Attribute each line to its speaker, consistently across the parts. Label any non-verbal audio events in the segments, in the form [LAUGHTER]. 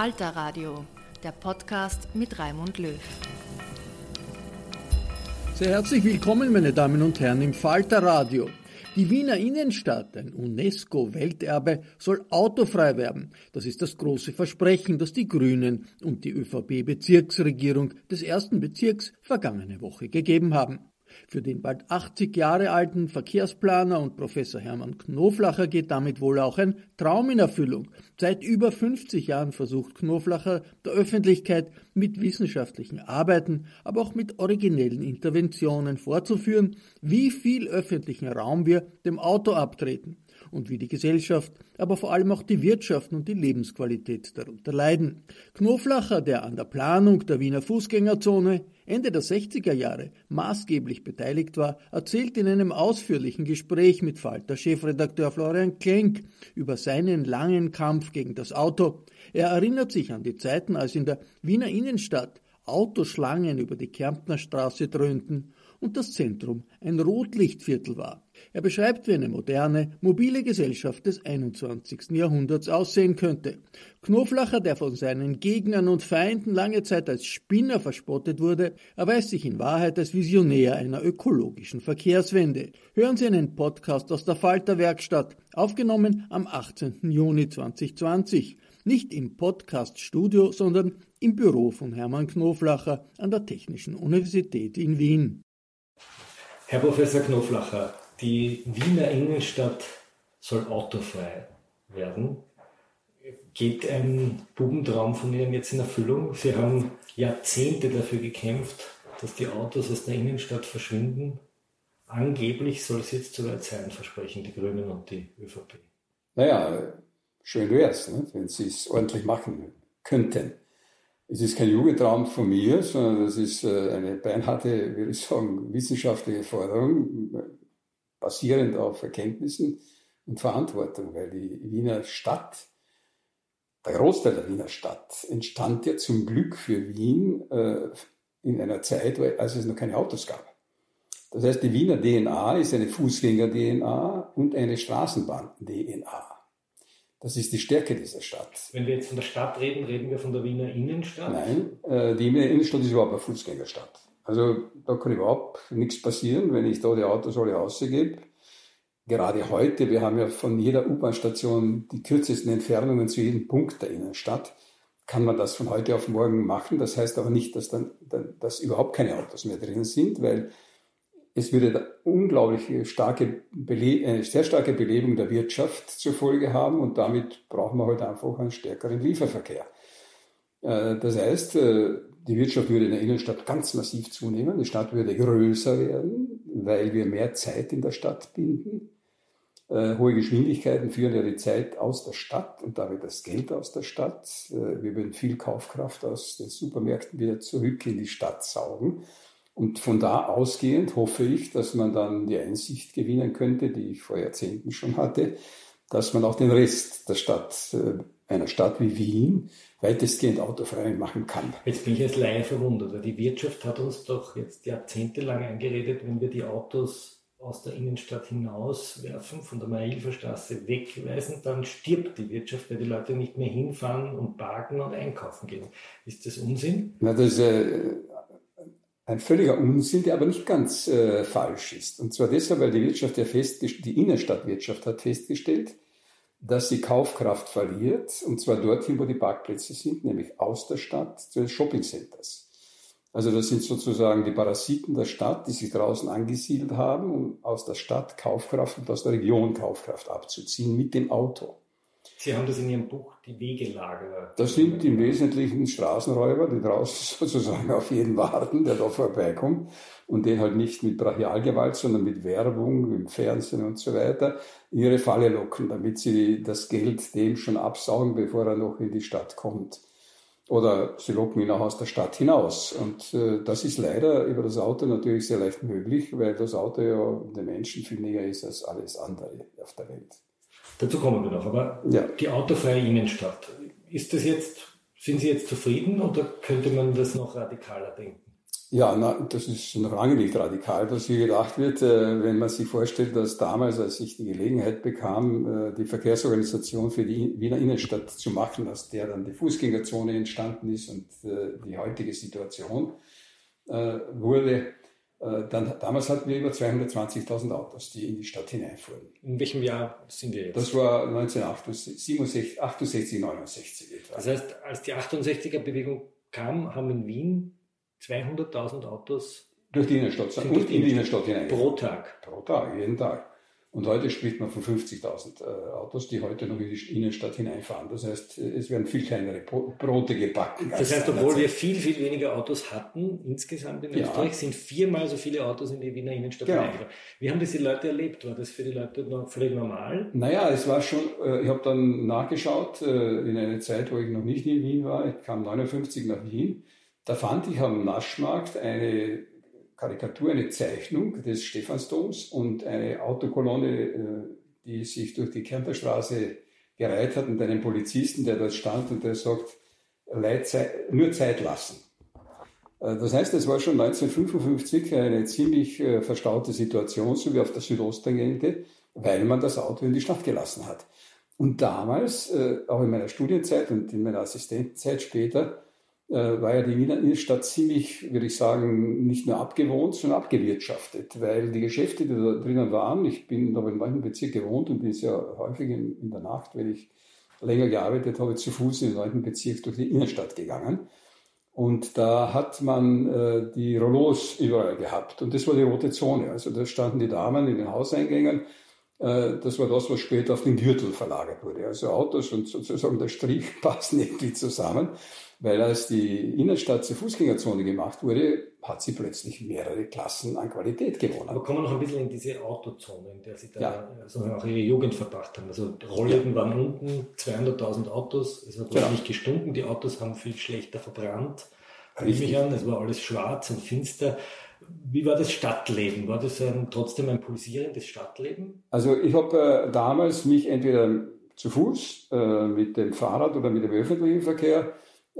Speaker 1: Falter Radio, der Podcast mit Raimund Löw.
Speaker 2: Sehr herzlich willkommen, meine Damen und Herren, im Falter Radio. Die Wiener Innenstadt, ein UNESCO-Welterbe, soll autofrei werden. Das ist das große Versprechen, das die Grünen und die ÖVP-Bezirksregierung des ersten Bezirks vergangene Woche gegeben haben. Für den bald 80 Jahre alten Verkehrsplaner und Professor Hermann Knoflacher geht damit wohl auch ein Traum in Erfüllung. Seit über 50 Jahren versucht Knoflacher der Öffentlichkeit mit wissenschaftlichen Arbeiten, aber auch mit originellen Interventionen vorzuführen, wie viel öffentlichen Raum wir dem Auto abtreten und wie die Gesellschaft, aber vor allem auch die Wirtschaft und die Lebensqualität darunter leiden. Knoflacher, der an der Planung der Wiener Fußgängerzone Ende der 60er Jahre maßgeblich beteiligt war, erzählt in einem ausführlichen Gespräch mit Falter-Chefredakteur Florian Klenk über seinen langen Kampf gegen das Auto. Er erinnert sich an die Zeiten, als in der Wiener Innenstadt Autoschlangen über die Kärntner Straße dröhnten und das Zentrum ein Rotlichtviertel war. Er beschreibt, wie eine moderne, mobile Gesellschaft des 21. Jahrhunderts aussehen könnte. Knoflacher, der von seinen Gegnern und Feinden lange Zeit als Spinner verspottet wurde, erweist sich in Wahrheit als Visionär einer ökologischen Verkehrswende. Hören Sie einen Podcast aus der Falter Werkstatt, aufgenommen am 18. Juni 2020. Nicht im Podcast-Studio, sondern im Büro von Hermann Knoflacher an der Technischen Universität in Wien.
Speaker 3: Herr Professor Knoflacher, die Wiener Innenstadt soll autofrei werden. Geht ein Bubentraum von Ihnen jetzt in Erfüllung? Sie haben Jahrzehnte dafür gekämpft, dass die Autos aus der Innenstadt verschwinden. Angeblich soll es jetzt soweit sein, versprechen die Grünen und die ÖVP.
Speaker 4: Naja, schön wäre es, ne, wenn sie es ordentlich machen könnten. Es ist kein Jugendtraum von mir, sondern das ist äh, eine beinharte, würde ich sagen, wissenschaftliche Forderung, basierend auf Erkenntnissen und Verantwortung, weil die Wiener Stadt, der Großteil der Wiener Stadt, entstand ja zum Glück für Wien äh, in einer Zeit, als es noch keine Autos gab. Das heißt, die Wiener DNA ist eine Fußgänger-DNA und eine Straßenbahn-DNA. Das ist die Stärke dieser Stadt.
Speaker 3: Wenn wir jetzt von der Stadt reden, reden wir von der Wiener Innenstadt?
Speaker 4: Nein, äh, die Wiener Innenstadt ist überhaupt eine Fußgängerstadt. Also da kann überhaupt nichts passieren, wenn ich da die Autos alle ausgebe. Gerade heute, wir haben ja von jeder U-Bahn-Station die kürzesten Entfernungen zu jedem Punkt der Innenstadt, kann man das von heute auf morgen machen. Das heißt aber nicht, dass dann, dass überhaupt keine Autos mehr drin sind, weil es würde unglaublich starke eine sehr starke Belebung der Wirtschaft zur Folge haben und damit brauchen wir heute halt einfach einen stärkeren Lieferverkehr. Äh, das heißt, äh, die Wirtschaft würde in der Innenstadt ganz massiv zunehmen, die Stadt würde größer werden, weil wir mehr Zeit in der Stadt binden. Äh, hohe Geschwindigkeiten führen ja die Zeit aus der Stadt und damit das Geld aus der Stadt. Wir würden viel Kaufkraft aus den Supermärkten wieder zurück in die Stadt saugen. Und von da ausgehend hoffe ich, dass man dann die Einsicht gewinnen könnte, die ich vor Jahrzehnten schon hatte, dass man auch den Rest der Stadt, äh, einer Stadt wie Wien, weitestgehend autofrei machen kann.
Speaker 3: Jetzt bin ich als Laie verwundert, weil die Wirtschaft hat uns doch jetzt jahrzehntelang eingeredet, wenn wir die Autos aus der Innenstadt hinauswerfen, von der Marilferstraße wegweisen, dann stirbt die Wirtschaft, weil die Leute nicht mehr hinfahren und parken und einkaufen gehen. Ist das Unsinn?
Speaker 4: Na, das, äh, ein völliger Unsinn, der aber nicht ganz äh, falsch ist. Und zwar deshalb, weil die Wirtschaft ja festgestellt, die Innenstadtwirtschaft hat festgestellt, dass sie Kaufkraft verliert, und zwar dorthin, wo die Parkplätze sind, nämlich aus der Stadt zu den Shoppingcenters. Also das sind sozusagen die Parasiten der Stadt, die sich draußen angesiedelt haben, um aus der Stadt Kaufkraft und aus der Region Kaufkraft abzuziehen mit dem Auto.
Speaker 3: Sie haben das in Ihrem Buch die Wegelager.
Speaker 4: Das sind im Wesentlichen Straßenräuber, die draußen [LAUGHS] sozusagen auf jeden warten, der da vorbeikommt und den halt nicht mit Brachialgewalt, sondern mit Werbung im Fernsehen und so weiter in ihre Falle locken, damit sie das Geld dem schon absaugen, bevor er noch in die Stadt kommt. Oder sie locken ihn auch aus der Stadt hinaus. Und äh, das ist leider über das Auto natürlich sehr leicht möglich, weil das Auto ja den Menschen viel näher ist als alles andere auf der Welt.
Speaker 3: Dazu kommen wir noch. Aber ja. die autofreie Innenstadt, ist das jetzt, sind Sie jetzt zufrieden oder könnte man das noch radikaler denken?
Speaker 4: Ja, na, das ist noch lange nicht radikal, was hier gedacht wird, äh, wenn man sich vorstellt, dass damals, als ich die Gelegenheit bekam, äh, die Verkehrsorganisation für die Wiener Innenstadt zu machen, aus der dann die Fußgängerzone entstanden ist und äh, die heutige Situation wurde, dann, damals hatten wir über 220.000 Autos, die in die Stadt hineinfuhren.
Speaker 3: In welchem Jahr sind wir jetzt?
Speaker 4: Das war 1968, 68, 69
Speaker 3: etwa. Das heißt, als die 68er-Bewegung kam, haben in Wien 200.000 Autos
Speaker 4: durch die Innenstadt sind und in die Innenstadt hinein.
Speaker 3: Pro Tag.
Speaker 4: Pro Tag, jeden Tag. Und heute spricht man von 50.000 äh, Autos, die heute noch in die Innenstadt hineinfahren. Das heißt, es werden viel kleinere Brote gebacken.
Speaker 3: Das heißt, obwohl wir viel, viel weniger Autos hatten, insgesamt in Österreich, ja. sind viermal so viele Autos in die Wiener Innenstadt genau. hineingefahren. Wie haben das die Leute erlebt? War das für die Leute noch völlig normal?
Speaker 4: Naja, es war schon, äh, ich habe dann nachgeschaut, äh, in einer Zeit, wo ich noch nicht in Wien war. Ich kam 59 nach Wien da fand ich am Naschmarkt eine Karikatur, eine Zeichnung des Stephansdoms und eine Autokolonne, äh, die sich durch die Kärntnerstraße gereiht hat und einen Polizisten, der dort stand und der sagt, nur Zeit lassen. Äh, das heißt, es war schon 1955 eine ziemlich äh, verstaute Situation, so wie auf der Südosttangente, weil man das Auto in die Stadt gelassen hat. Und damals, auch in meiner Studienzeit und in meiner Assistentenzeit später, war ja die Wiener Innenstadt ziemlich, würde ich sagen, nicht nur abgewohnt, sondern abgewirtschaftet, weil die Geschäfte, die da drinnen waren, ich bin aber in manchen Bezirk gewohnt und bin sehr häufig in, der Nacht, wenn ich länger gearbeitet habe, zu Fuß in neunten Bezirk durch die Innenstadt gegangen. Und da hat man äh, die Rollos überall gehabt. Und das war die rote Zone. Also da standen die Damen in den Hauseingängen. Äh, das war das, was später auf den Gürtel verlagert wurde. Also Autos und sozusagen der Strich [LAUGHS] passen irgendwie zusammen weil als die Innenstadt zur Fußgängerzone gemacht wurde, hat sie plötzlich mehrere Klassen an Qualität gewonnen.
Speaker 3: Aber kommen wir noch ein bisschen in diese Autozone, in der Sie da ja. auch Ihre Jugend verbracht haben. Also Rollläden ja. waren unten, 200.000 Autos, es hat genau. nicht gestunken, die Autos haben viel schlechter verbrannt. Mich an, es war alles schwarz und finster. Wie war das Stadtleben? War das ein, trotzdem ein pulsierendes Stadtleben?
Speaker 4: Also ich habe äh, damals mich entweder zu Fuß, äh, mit dem Fahrrad oder mit dem öffentlichen Verkehr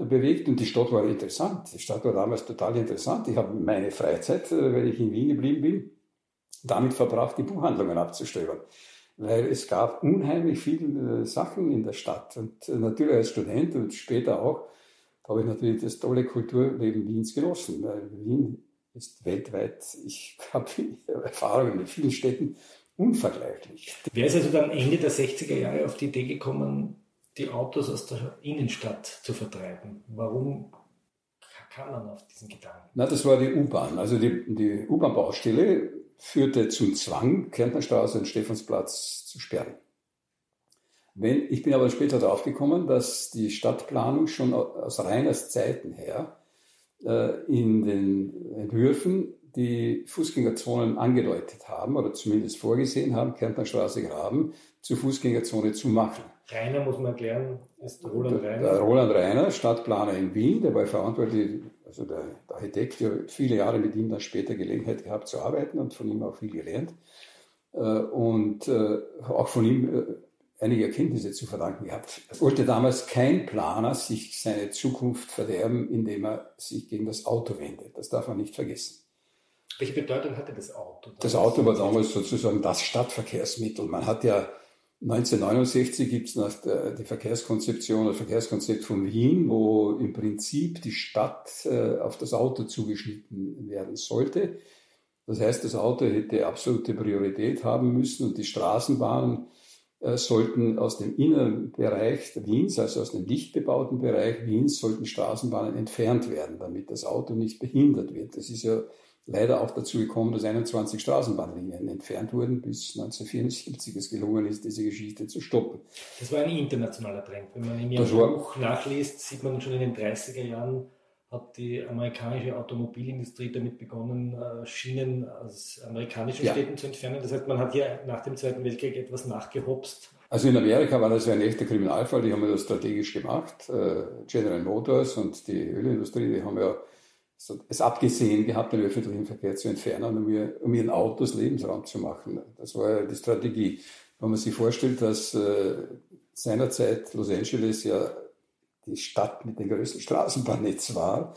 Speaker 4: bewegt und die Stadt war interessant. Die Stadt war damals total interessant. Ich habe meine Freizeit, äh, wenn ich in Wien geblieben bin, damit verbracht, die Buchhandlungen abzustöbern. Weil es gab unheimlich viele äh, Sachen in der Stadt. Und äh, natürlich als Student und später auch, habe ich natürlich das tolle Kulturleben Wiens genossen. Wien ist weltweit, ich [LAUGHS] habe Erfahrungen mit vielen Städten, unvergleichlich.
Speaker 3: Wer ist also dann Ende der 60er Jahre auf die Idee gekommen, die Autos aus der Innenstadt zu vertreiben. Warum kam man auf diesen Gedanken?
Speaker 4: Na, das war die U-Bahn. Also die, die U-Bahn-Baustelle führte zum Zwang, Kärntnerstraße und Stephansplatz zu sperren. Wenn, ich bin aber später darauf gekommen, dass die Stadtplanung schon aus Reiners Zeiten her äh, in den Entwürfen die Fußgängerzonen angedeutet haben oder zumindest vorgesehen haben, Kärntnerstraße Graben zur Fußgängerzone zu machen.
Speaker 3: Rainer muss man erklären, ist Roland Rainer.
Speaker 4: Der Roland Rainer, Stadtplaner in Wien, der war verantwortlich, also der, der Architekt, der viele Jahre mit ihm dann später Gelegenheit gehabt zu arbeiten und von ihm auch viel gelernt. Äh, und äh, auch von ihm äh, einige Erkenntnisse zu verdanken gehabt. Es wollte damals kein Planer sich seine Zukunft verderben, indem er sich gegen das Auto wendet. Das darf man nicht vergessen.
Speaker 3: Welche Bedeutung hatte das Auto?
Speaker 4: Das Auto war damals sozusagen das Stadtverkehrsmittel. Man hat ja 1969 gibt es die Verkehrskonzeption, das Verkehrskonzept von Wien, wo im Prinzip die Stadt äh, auf das Auto zugeschnitten werden sollte. Das heißt, das Auto hätte absolute Priorität haben müssen und die Straßenbahnen äh, sollten aus dem inneren Bereich Wiens, also aus dem dicht bebauten Bereich Wiens, sollten Straßenbahnen entfernt werden, damit das Auto nicht behindert wird. Das ist ja leider auch dazu gekommen, dass 21 Straßenbahnlinien entfernt wurden, bis 1974 es gelungen ist, diese Geschichte zu stoppen.
Speaker 3: Das war ein internationaler Trend. Wenn man in Ihrem Buch nachliest, sieht man schon in den 30er Jahren, hat die amerikanische Automobilindustrie damit begonnen, äh, Schienen aus amerikanischen ja. Städten zu entfernen. Das heißt, man hat hier nach dem Zweiten Weltkrieg etwas nachgehopst.
Speaker 4: Also in Amerika war das ein echter Kriminalfall, die haben das strategisch gemacht. Äh, General Motors und die Ölindustrie, die haben ja es abgesehen gehabt, den öffentlichen Verkehr zu entfernen, um, ihr, um ihren Autos Lebensraum zu machen. Das war ja die Strategie. Wenn man sich vorstellt, dass äh, seinerzeit Los Angeles ja die Stadt mit dem größten Straßenbahnnetz war,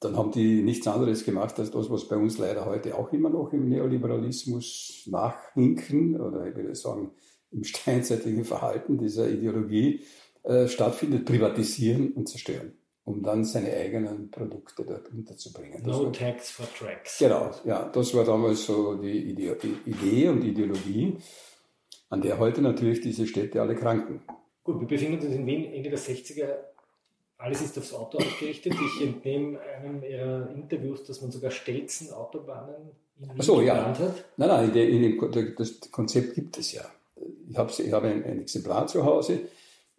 Speaker 4: dann haben die nichts anderes gemacht als das, was bei uns leider heute auch immer noch im Neoliberalismus nachhinken oder ich würde sagen im steinzeitlichen Verhalten dieser Ideologie äh, stattfindet, privatisieren und zerstören um dann seine eigenen Produkte dort unterzubringen.
Speaker 3: No war, tax for tracks.
Speaker 4: Genau, ja, das war damals so die Idee und Ideologie, an der heute natürlich diese Städte alle kranken.
Speaker 3: Gut, wir befinden uns in Wien Ende der 60er. Alles ist aufs Auto ausgerichtet. Ich entnehme einem Ihrer Interviews, dass man sogar Stelzen Autobahnen
Speaker 4: in Wien so, ja. hat. Nein, nein, in dem, das Konzept gibt es ja. Ich habe, ich habe ein, ein Exemplar zu Hause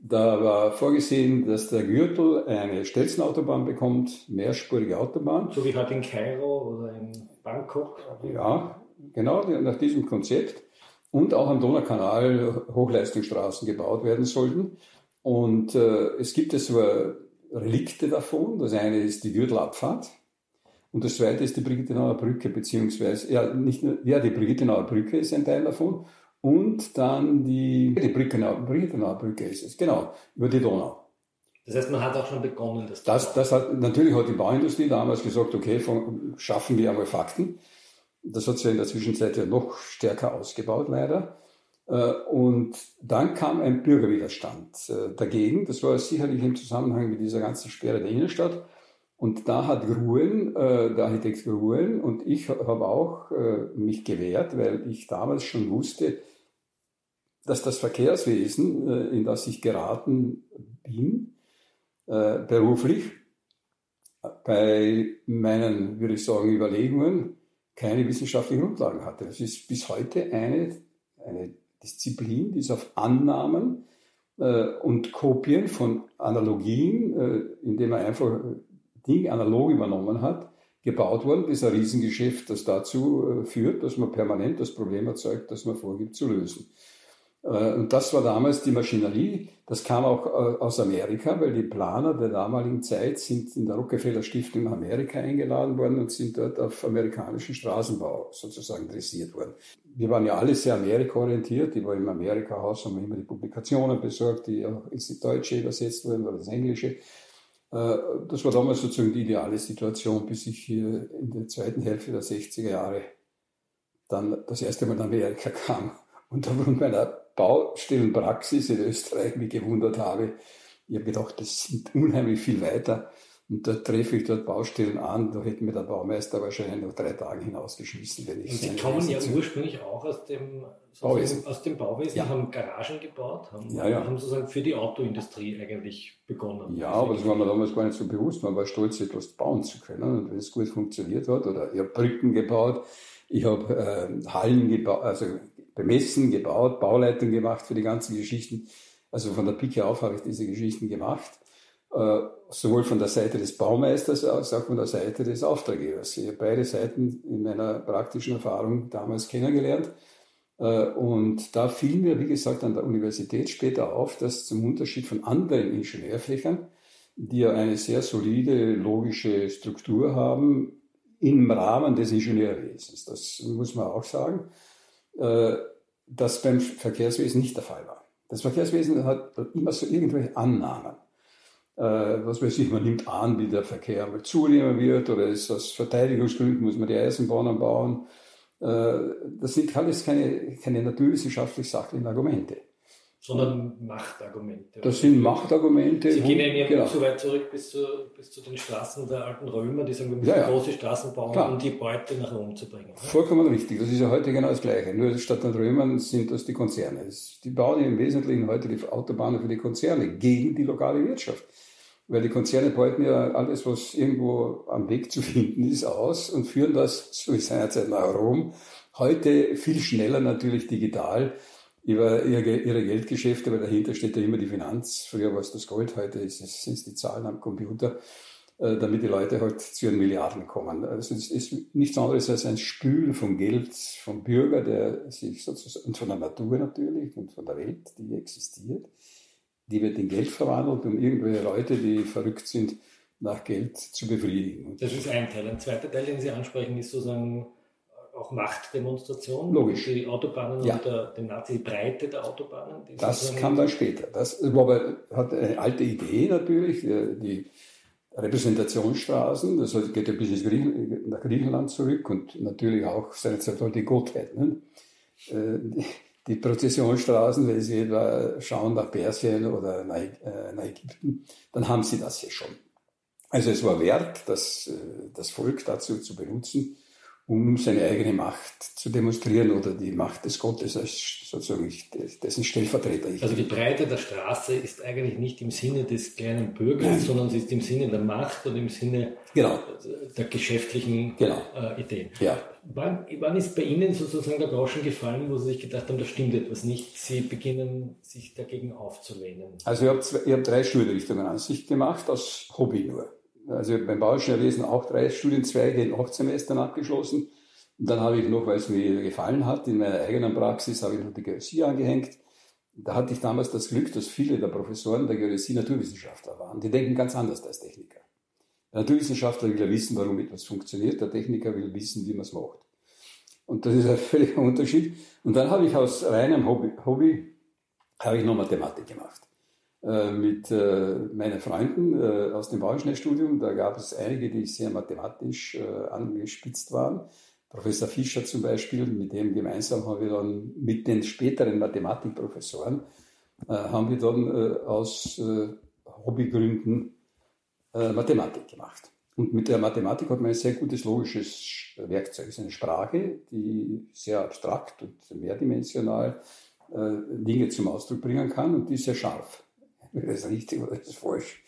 Speaker 4: da war vorgesehen, dass der Gürtel eine Stelzenautobahn bekommt, mehrspurige Autobahn.
Speaker 3: So wie halt in Kairo oder in Bangkok.
Speaker 4: Ja, genau, nach diesem Konzept. Und auch am Donaukanal Hochleistungsstraßen gebaut werden sollten. Und äh, es gibt es aber Relikte davon. Das eine ist die Gürtelabfahrt. Und das zweite ist die Brigittenauer Brücke, beziehungsweise, ja, nicht nur, ja, die Brigittenauer Brücke ist ein Teil davon und dann die, die Brückenauer, Brückenauer Brücke ist es, genau, über die Donau.
Speaker 3: Das heißt, man hat auch schon begonnen,
Speaker 4: das, das, das hat, Natürlich hat die Bauindustrie damals gesagt, okay, von, schaffen wir einmal Fakten. Das hat sich ja in der Zwischenzeit ja noch stärker ausgebaut, leider. Äh, und dann kam ein Bürgerwiderstand äh, dagegen. Das war sicherlich im Zusammenhang mit dieser ganzen Sperre der Innenstadt. Und da hat Gruen, äh, der Architekt Gruen und ich habe auch mich gewehrt, weil ich damals schon wusste, dass das Verkehrswesen, äh, in das ich geraten bin, äh, beruflich, bei meinen, würde ich sagen, Überlegungen keine wissenschaftlichen Grundlagen hatte. Das ist bis heute eine, eine Disziplin, die ist auf Annahmen äh, und Kopien von Analogien, äh, indem man einfach Dinge analog übernommen hat, gebaut worden. Das ist ein Riesengeschäft, das dazu äh, führt, dass man permanent das Problem erzeugt, das man vorgibt zu lösen. Äh, und das war damals die Maschinerie. Das kam auch äh, aus Amerika, weil die Planer der damaligen Zeit sind in der Rockefeller Stiftung in Amerika eingeladen worden und sind dort auf amerikanischen Straßenbau sozusagen dressiert worden. Wir waren ja alle sehr Amerika-orientiert. Ich war im Amerika-Haus, haben immer die Publikationen besorgt, die auch ins Deutsche übersetzt wurden oder ins Englische. Äh, das war damals sozusagen die ideale Situation, bis ich hier in der zweiten Hälfte der 60er Jahre dann das erste Mal nach Amerika [LAUGHS] kam und aufgrund meiner Baustellenpraxis in Österreich mich gewundert habe. Ich habe gedacht, das sind unheimlich viel weiter. Und da treffe ich dort Baustellen an, da hätte mir der Baumeister wahrscheinlich noch drei Tage hinausgeschmissen, wenn ich
Speaker 3: Und Sie kommen ja ursprünglich auch aus dem Bauwesen, aus dem Bauwesen ja. haben Garagen gebaut, haben,
Speaker 4: ja, ja.
Speaker 3: haben sozusagen für die Autoindustrie eigentlich begonnen.
Speaker 4: Ja, aber das war mir damals gar nicht so bewusst. Man war stolz, etwas bauen zu können. Und wenn es gut funktioniert hat, oder ich habe Brücken gebaut, ich habe äh, Hallen gebaut, also bemessen, gebaut, Bauleitung gemacht für die ganzen Geschichten. Also von der Pike auf habe ich diese Geschichten gemacht. Äh, sowohl von der Seite des Baumeisters als auch von der Seite des Auftraggebers. Ich habe beide Seiten in meiner praktischen Erfahrung damals kennengelernt. Äh, und da fiel mir, wie gesagt, an der Universität später auf, dass zum Unterschied von anderen Ingenieurfächern, die ja eine sehr solide logische Struktur haben, im Rahmen des Ingenieurwesens, das muss man auch sagen, das beim Verkehrswesen nicht der Fall war. Das Verkehrswesen hat immer so irgendwelche Annahmen. Äh, was weiß ich, man nimmt an, wie der Verkehr mal zunehmen wird oder ist aus Verteidigungsgründen muss man die Eisenbahnen bauen. Äh, das sind alles keine, keine naturwissenschaftlich sachlichen Argumente.
Speaker 3: Sondern Machtargumente.
Speaker 4: Das sind Machtargumente.
Speaker 3: Sie gehen ja genau. so weit zurück bis zu, bis zu den Straßen der alten Römer, die sagen, wir müssen ja, ja. große Straßen bauen, Klar. um die Beute nach Rom zu bringen.
Speaker 4: Vollkommen richtig. Das ist ja heute genau das Gleiche. Nur statt den Römern sind das die Konzerne. Die bauen im Wesentlichen heute die Autobahnen für die Konzerne gegen die lokale Wirtschaft. Weil die Konzerne beuten ja alles, was irgendwo am Weg zu finden ist, aus und führen das, so wie seinerzeit nach Rom, heute viel schneller natürlich digital über ihre Geldgeschäfte, weil dahinter steht ja immer die Finanz. Früher war es das Gold, heute sind es die Zahlen am Computer, äh, damit die Leute halt zu ihren Milliarden kommen. Also es ist nichts anderes als ein Spülen von Geld vom Bürger, der sich sozusagen, und von der Natur natürlich und von der Welt, die existiert, die wird in Geld verwandelt, um irgendwelche Leute, die verrückt sind, nach Geld zu befriedigen.
Speaker 3: Das ist ein Teil. Ein zweiter Teil, den Sie ansprechen, ist sozusagen auch Machtdemonstrationen.
Speaker 4: Logisch.
Speaker 3: Die Autobahnen ja. oder den Nazi, die Breite der Autobahnen.
Speaker 4: Das kam dann später. Das aber, hat eine alte Idee natürlich, die Repräsentationsstraßen, das geht ja bis nach Griechenland zurück und natürlich auch seinerzeit die Gottheit. Ne? Äh, die Prozessionsstraßen, wenn Sie etwa schauen nach Persien oder nach, äh, Ägypten, dann haben Sie das hier schon. Also es war wert, das, äh, das Volk dazu zu benutzen, um seine eigene Macht zu demonstrieren oder die Macht des Gottes als sozusagen dessen Stellvertreter.
Speaker 3: Also die Breite der Straße ist eigentlich nicht im Sinne des kleinen Bürgers, Nein. sondern sie ist im Sinne der Macht und im Sinne
Speaker 4: genau.
Speaker 3: der geschäftlichen
Speaker 4: genau.
Speaker 3: äh, Ideen.
Speaker 4: Ja.
Speaker 3: Wann, wann ist bei Ihnen sozusagen der Groschen gefallen, wo Sie sich gedacht haben, da stimmt etwas nicht, Sie beginnen sich dagegen aufzulehnen?
Speaker 4: Also ich habe hab drei Schulrichtungen an sich gemacht, aus Hobby nur also beim Bauingenieurwesen auch drei Studienzweige in acht Semestern abgeschlossen. Und dann habe ich noch, weil es mir gefallen hat, in meiner eigenen Praxis habe ich noch die Geodäsie angehängt. Da hatte ich damals das Glück, dass viele der Professoren der Geodäsie Naturwissenschaftler waren. Die denken ganz anders als Techniker. Der Naturwissenschaftler will ja wissen, warum etwas funktioniert. Der Techniker will wissen, wie man es macht. Und das ist ein [LAUGHS] völliger Unterschied. Und dann habe ich aus reinem Hobby, Hobby habe ich noch Mathematik gemacht. Äh, mit äh, meinen Freunden äh, aus dem Bauingenieurstudium. Da gab es einige, die sehr mathematisch angespitzt waren. Professor Fischer zum Beispiel, mit dem gemeinsam haben wir dann mit den späteren Mathematikprofessoren, haben wir dann aus Hobbygründen Mathematik gemacht. Und mit der Mathematik hat man ein sehr gutes logisches Werkzeug. Es ist eine Sprache, die sehr abstrakt und mehrdimensional Dinge zum Ausdruck bringen kann und die ist sehr scharf das ist richtig oder das ist falsch.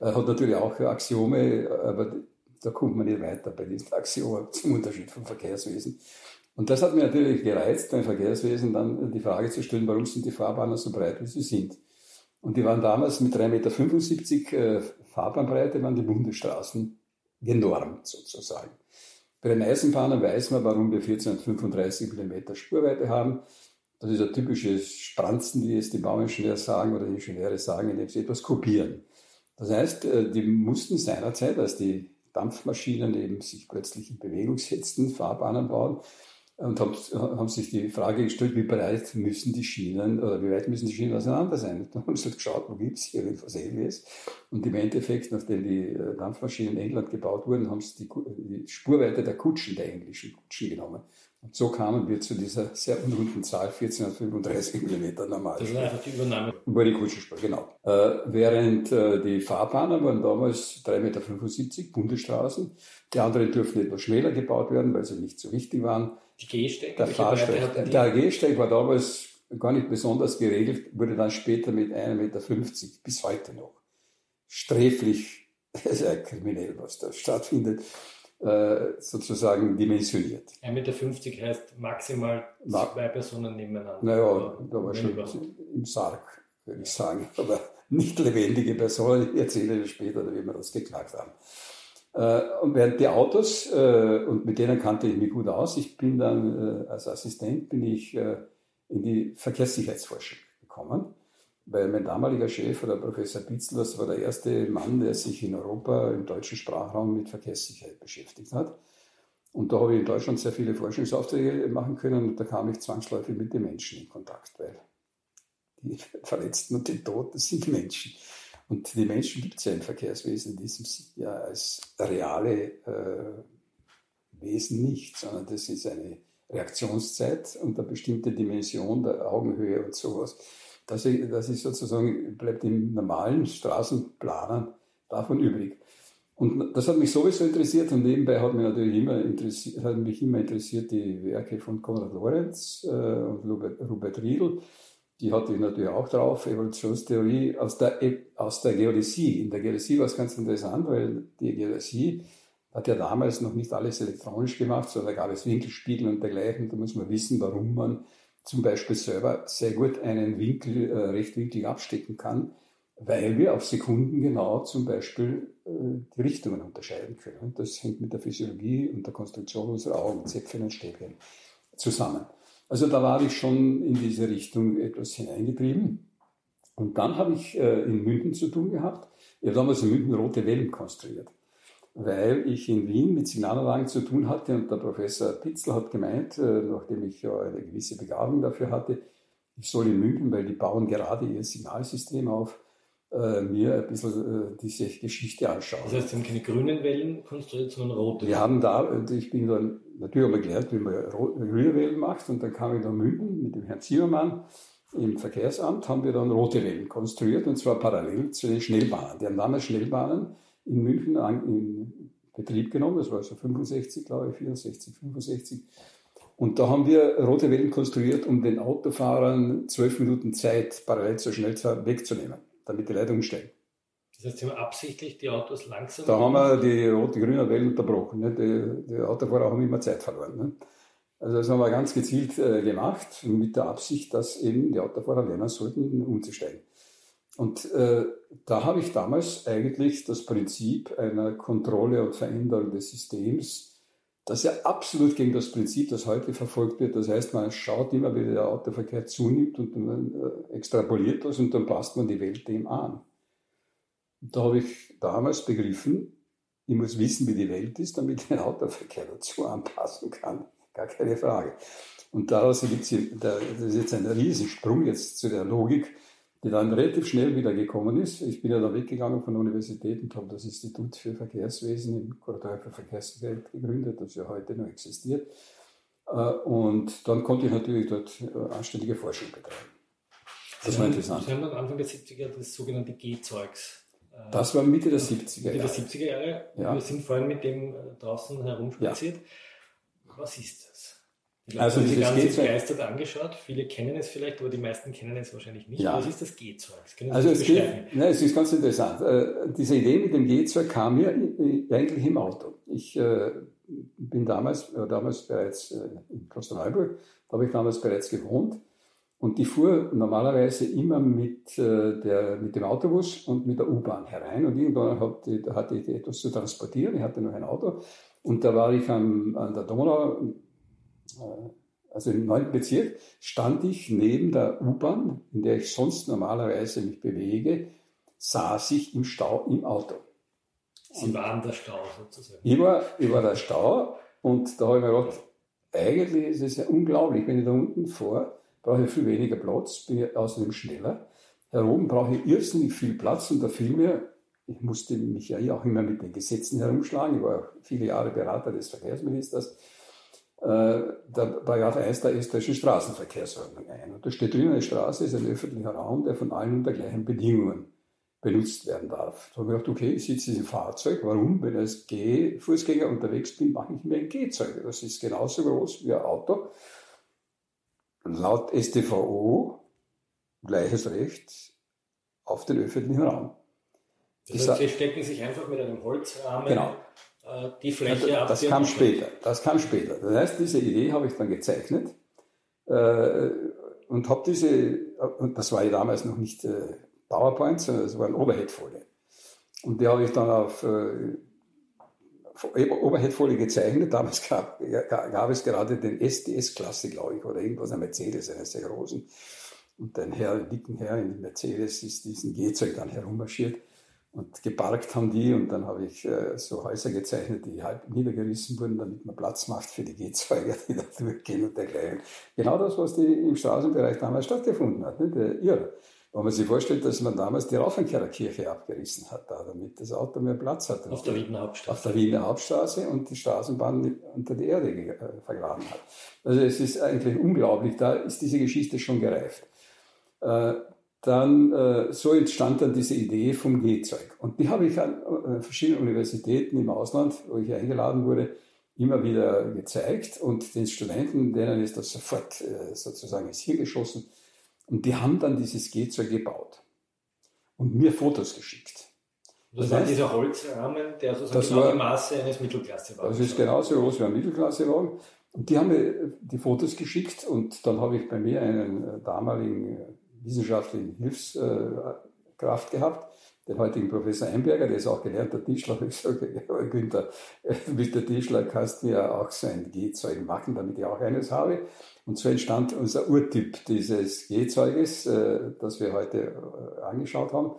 Speaker 4: Hat natürlich auch Axiome, aber da kommt man nicht weiter bei diesen Axiomen zum Unterschied vom Verkehrswesen. Und das hat mich natürlich gereizt, beim Verkehrswesen dann die Frage zu stellen, warum sind die Fahrbahnen so breit, wie sie sind. Und die waren damals mit 3,75 Meter äh, Fahrbahnbreite, waren die Bundesstraßen genormt sozusagen. Bei den Eisenbahnen weiß man, warum wir 1435 mm Spurweite haben. Das ist ein typisches Spranzen, wie es die Bauingenieure sagen oder Ingenieure sagen, indem sie etwas kopieren. Das heißt, äh, die mussten seinerzeit, als die Dampfmaschinen eben sich plötzlich in Bewegung setzten, Fahrbahnen bauen, und haben, haben sich die Frage gestellt, wie breit müssen die Schienen oder wie weit müssen die Schienen auseinander sein. Dann haben sie halt geschaut, wo gibt es hier irgendwas Ähnliches. Und im Endeffekt, nachdem die äh, Dampfmaschinen in England gebaut wurden, haben sie die, die Spurweite der Kutschen, der englischen Kutschen genommen. Und so kamen wir zu dieser sehr unrunden Zahl 1435 mm normal.
Speaker 3: Das ist einfach die Übernahme.
Speaker 4: Über die Kutschenspur, genau. Äh, während äh, die Fahrbahnen waren damals 3,75 Meter Bundesstraßen. Die anderen dürften etwas schmäler gebaut werden, weil sie nicht so wichtig waren.
Speaker 3: Die Gehsteige?
Speaker 4: Der, Fahrsteig, der Gehsteig war damals gar nicht besonders geregelt, wurde dann später mit 1,50 Meter bis heute noch sträflich, [LAUGHS] ja kriminell, was da stattfindet, sozusagen dimensioniert.
Speaker 3: 1,50 Meter heißt maximal zwei Personen nebeneinander.
Speaker 4: Naja, da war schon im Sarg, würde ich sagen. [LAUGHS] Aber nicht lebendige Personen, ich erzähle Ihnen später, wie wir das geklagt haben. Äh, und während die Autos, äh, und mit denen kannte ich mich gut aus, ich bin dann als Assistent bin ich in die Verkehrssicherheitsforschung gekommen weil mein damaliger Chef, der Professor Bitzel, das war der erste Mann, der sich in Europa im deutschen Sprachraum mit Verkehrssicherheit beschäftigt hat. Und da habe ich in Deutschland sehr viele Forschungsaufträge machen können und da kam ich zwangsläufig mit den Menschen in Kontakt, weil die [LAUGHS] Verletzten und die Toten sind Menschen. Und die Menschen gibt es ja im Verkehrswesen in diesem Sinne ja als reale äh, Wesen nicht, sondern das ist eine Reaktionszeit und eine bestimmte Dimension der Augenhöhe und sowas Das, das ist sozusagen, bleibt im normalen Straßenplanern davon übrig. Und das hat mich sowieso interessiert und nebenbei hat mich natürlich immer interessiert, hat mich immer interessiert die Werke von Konrad Lorenz äh, und Robert, Robert Riedl. Die hatte ich natürlich auch drauf, Evolutionstheorie aus der, aus der Geodäsie. In der Geodäsie war es ganz interessant, weil die Geodäsie hat ja damals noch nicht alles elektronisch gemacht, sondern da gab es Winkelspiegel und dergleichen. Da muss man wissen, warum man zum Beispiel selber sehr gut einen Winkel, äh, Rechtwinkel abstecken kann weil wir auf Sekunden genau zum Beispiel äh, die Richtungen unterscheiden können. Das hängt mit der Physiologie und der Konstruktion unserer Augen, Zäpfchen und Stäbchen zusammen. Also da war ich schon in diese Richtung etwas hineingetrieben. Und dann habe ich äh, in München zu tun gehabt. Ich habe damals in München rote Wellen konstruiert, weil ich in Wien mit Signalanlagen zu tun hatte und der Professor Pitzel hat gemeint, äh, nachdem ich ja eine gewisse Begabung dafür hatte, ich soll in München, weil die bauen gerade ihr Signalsystem auf, äh, mir ein bisschen äh, diese Geschichte anschauen.
Speaker 3: Das heißt, Sie haben keine grünen Wellen konstruiert, sondern rote?
Speaker 4: Wir haben da, ich bin dann, natürlich habe ich gelernt, wie man grüne Wellen macht und dann kam ich nach München mit dem Herrn Zimmermann im Verkehrsamt, haben wir dann rote Wellen konstruiert und zwar parallel zu den Schnellbahnen. Die haben damals Schnellbahnen in München in Betrieb genommen, das war so 65, glaube ich, 64, 65. Und da haben wir rote Wellen konstruiert, um den Autofahrern zwölf Minuten Zeit parallel zur Schnellzeit wegzunehmen damit die Leitungen steigen.
Speaker 3: Das heißt, Sie haben absichtlich die Autos langsam.
Speaker 4: Da haben wir die rote, grüne Welle unterbrochen. Ne? Die, die, Autofahrer haben immer Zeit verloren. Ne? Also das haben wir ganz gezielt äh, gemacht, mit der Absicht, dass eben die Autofahrer lernen sollten, umzusteigen. Und äh, da habe ich damals eigentlich das Prinzip einer Kontrolle und Veränderung des Systems das ja absolut gegen das Prinzip, das heute verfolgt wird. Das heißt, man schaut immer, wie der Autoverkehr zunimmt und man äh, extrapoliert das und dann passt man die Welt dem an. Und da habe ich damals begriffen, ich muss wissen, wie die Welt ist, damit ich den Autoverkehr dazu anpassen kann. Gar keine Frage. Und daraus gibt es, jetzt ein Riesensprung jetzt zu der Logik, die dann relativ schnell wieder gekommen ist. Ich bin ja da weggegangen von der Universität und habe das Institut für Verkehrswesen im Kuratorium für Verkehrssicherheit gegründet, das ja heute noch existiert. Äh, und dann konnte ich natürlich dort äh, anständige Forschung betreiben.
Speaker 3: Das war interessant. Sie haben dann Anfang der 70er das sogenannte G-Zeugs.
Speaker 4: Äh, das war Mitte der 70er
Speaker 3: Jahre. Mitte der 70er Jahre. Ja. Wir sind vorhin mit dem draußen herumspaziert. Ja. Was ist das? Ich also das ganz begeistert angeschaut. Viele kennen es vielleicht, aber die meisten kennen es wahrscheinlich nicht. Ja. Was ist das G-Zeug?
Speaker 4: Also es, geht, nein, es ist ganz interessant. Äh, diese Idee mit dem G-Zeug kam mir eigentlich im Auto. Ich äh, bin damals, äh, damals bereits äh, in Klosterneuburg, da habe ich damals bereits gewohnt. Und die fuhr normalerweise immer mit, äh, der, mit dem Autobus und mit der U-Bahn herein. Und irgendwann hatte, hatte ich etwas zu transportieren. Ich hatte noch ein Auto. Und da war ich am, an der Donau also im 9. Bezirk, stand ich neben der U-Bahn, in der ich sonst normalerweise mich bewege, saß ich im Stau im Auto.
Speaker 3: Sie waren der Stau sozusagen.
Speaker 4: Ich war, ich war der Stau und da habe ich mir gedacht, eigentlich ist es ja unglaublich, wenn ich da unten fahre, brauche ich viel weniger Platz, bin ich außerdem schneller. Hier oben brauche ich irrsinnig viel Platz und da fiel mir, ich musste mich ja auch immer mit den Gesetzen herumschlagen, ich war auch viele Jahre Berater des Verkehrsministers, äh, der Paragraph 1 der österreichischen Straßenverkehrsordnung ein. Und da steht drin, eine Straße ist ein öffentlicher Raum, der von allen unter gleichen Bedingungen benutzt werden darf. Da habe ich gedacht, okay, ich sitze in diesem Fahrzeug. Warum? Wenn ich als Geh Fußgänger unterwegs bin, mache ich mir ein Gehzeug. Das ist genauso groß wie ein Auto. Laut StVO gleiches Recht auf den öffentlichen Raum.
Speaker 3: Das heißt, Sie stecken sich einfach mit einem Holzrahmen
Speaker 4: genau.
Speaker 3: Äh, die Fläche
Speaker 4: ja, Das kam später. Das kam später. Das heißt, diese Idee habe ich dann gezeichnet äh, und habe diese, und das war ja damals noch nicht äh, PowerPoint, sondern das war eine Overhead-Folie. Und die habe ich dann auf äh, Overhead-Folie gezeichnet. Damals gab, gab, es gerade den SDS-Klasse, glaube ich, oder irgendwas, ein Mercedes, einen sehr großen. Und ein Herr, ein dicken Herr in Mercedes ist diesen Gehzeug dann herummarschiert. Und geparkt haben die und dann habe ich äh, so Häuser gezeichnet, die halb niedergerissen wurden, damit man Platz macht für die Gehzeuge, die [LAUGHS] da durchgehen und dergleichen. Genau das, was die im Straßenbereich damals stattgefunden hat, ne? der Irre. Wenn man sich vorstellt, dass man damals die Raufenkehrerkirche abgerissen hat, da, damit das Auto mehr Platz hatte.
Speaker 3: Auf der Wiener Hauptstraße.
Speaker 4: Auf der Wiener Hauptstraße und die Straßenbahn unter die Erde äh, vergraben hat. Also es ist eigentlich unglaublich, da ist diese Geschichte schon gereift. Äh, dann äh, so entstand dann diese Idee vom Gehzeug. Und die habe ich an äh, verschiedenen Universitäten im Ausland, wo ich eingeladen wurde, immer wieder gezeigt und den Studenten, denen ist das sofort äh, sozusagen ins Hirn geschossen. Und die haben dann dieses Gehzeug gebaut und mir Fotos geschickt.
Speaker 3: Das, das war heißt, dieser Holzrahmen, der sozusagen genau war, die Maße eines Mittelklassewagens
Speaker 4: Das ist genauso groß wie ein Mittelklassewagen. Und die haben mir die Fotos geschickt und dann habe ich bei mir einen äh, damaligen wissenschaftlichen Hilfskraft gehabt, den heutigen Professor Einberger, der ist auch gelernter Tischler. [LAUGHS] Ich sage, Günther, mit der Tischler kannst du ja auch so ein Gehzeug machen, damit ich auch eines habe. Und so entstand unser Urtyp dieses Gehzeuges, äh, das wir heute äh, angeschaut haben.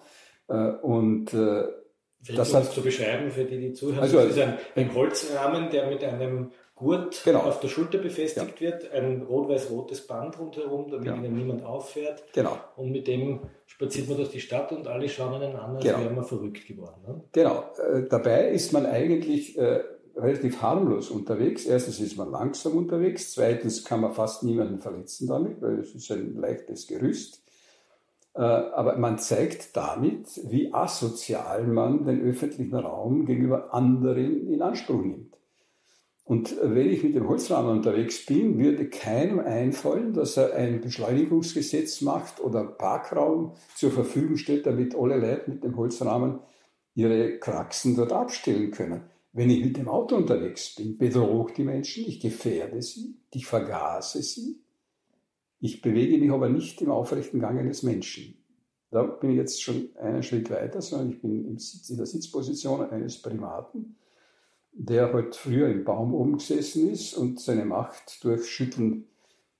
Speaker 4: Äh, und
Speaker 3: Vielleicht das hat zu beschreiben für die, die zuhören. Also, das ist ein, ein Holzrahmen, der mit einem Gurt genau. auf der Schulter befestigt ja. wird, ein rot-weiß-rotes Band rundherum, damit ja. ihnen niemand auffährt.
Speaker 4: Genau.
Speaker 3: Und mit dem spaziert man durch die Stadt und alle schauen einen an, als genau. wäre man verrückt geworden. Ne?
Speaker 4: Genau. Äh, dabei ist man eigentlich äh, relativ harmlos unterwegs. Erstens ist man langsam unterwegs, zweitens kann man fast niemanden verletzen damit, weil es ist ein leichtes Gerüst. Äh, aber man zeigt damit, wie asozial man den öffentlichen Raum gegenüber anderen in Anspruch nimmt. Und wenn ich mit dem Holzrahmen unterwegs bin, würde keinem einfallen, dass er ein Beschleunigungsgesetz macht oder Parkraum zur Verfügung stellt, damit alle Leute mit dem Holzrahmen ihre Kraxen dort abstellen können. Wenn ich mit dem Auto unterwegs bin, bedrohe ich die Menschen, ich gefährde sie, ich vergase sie. Ich bewege mich aber nicht im aufrechten Gang eines Menschen. Da bin ich jetzt schon einen Schritt weiter, sondern ich bin in der Sitzposition eines Primaten der halt früher im Baum oben gesessen ist und seine Macht durch Schütteln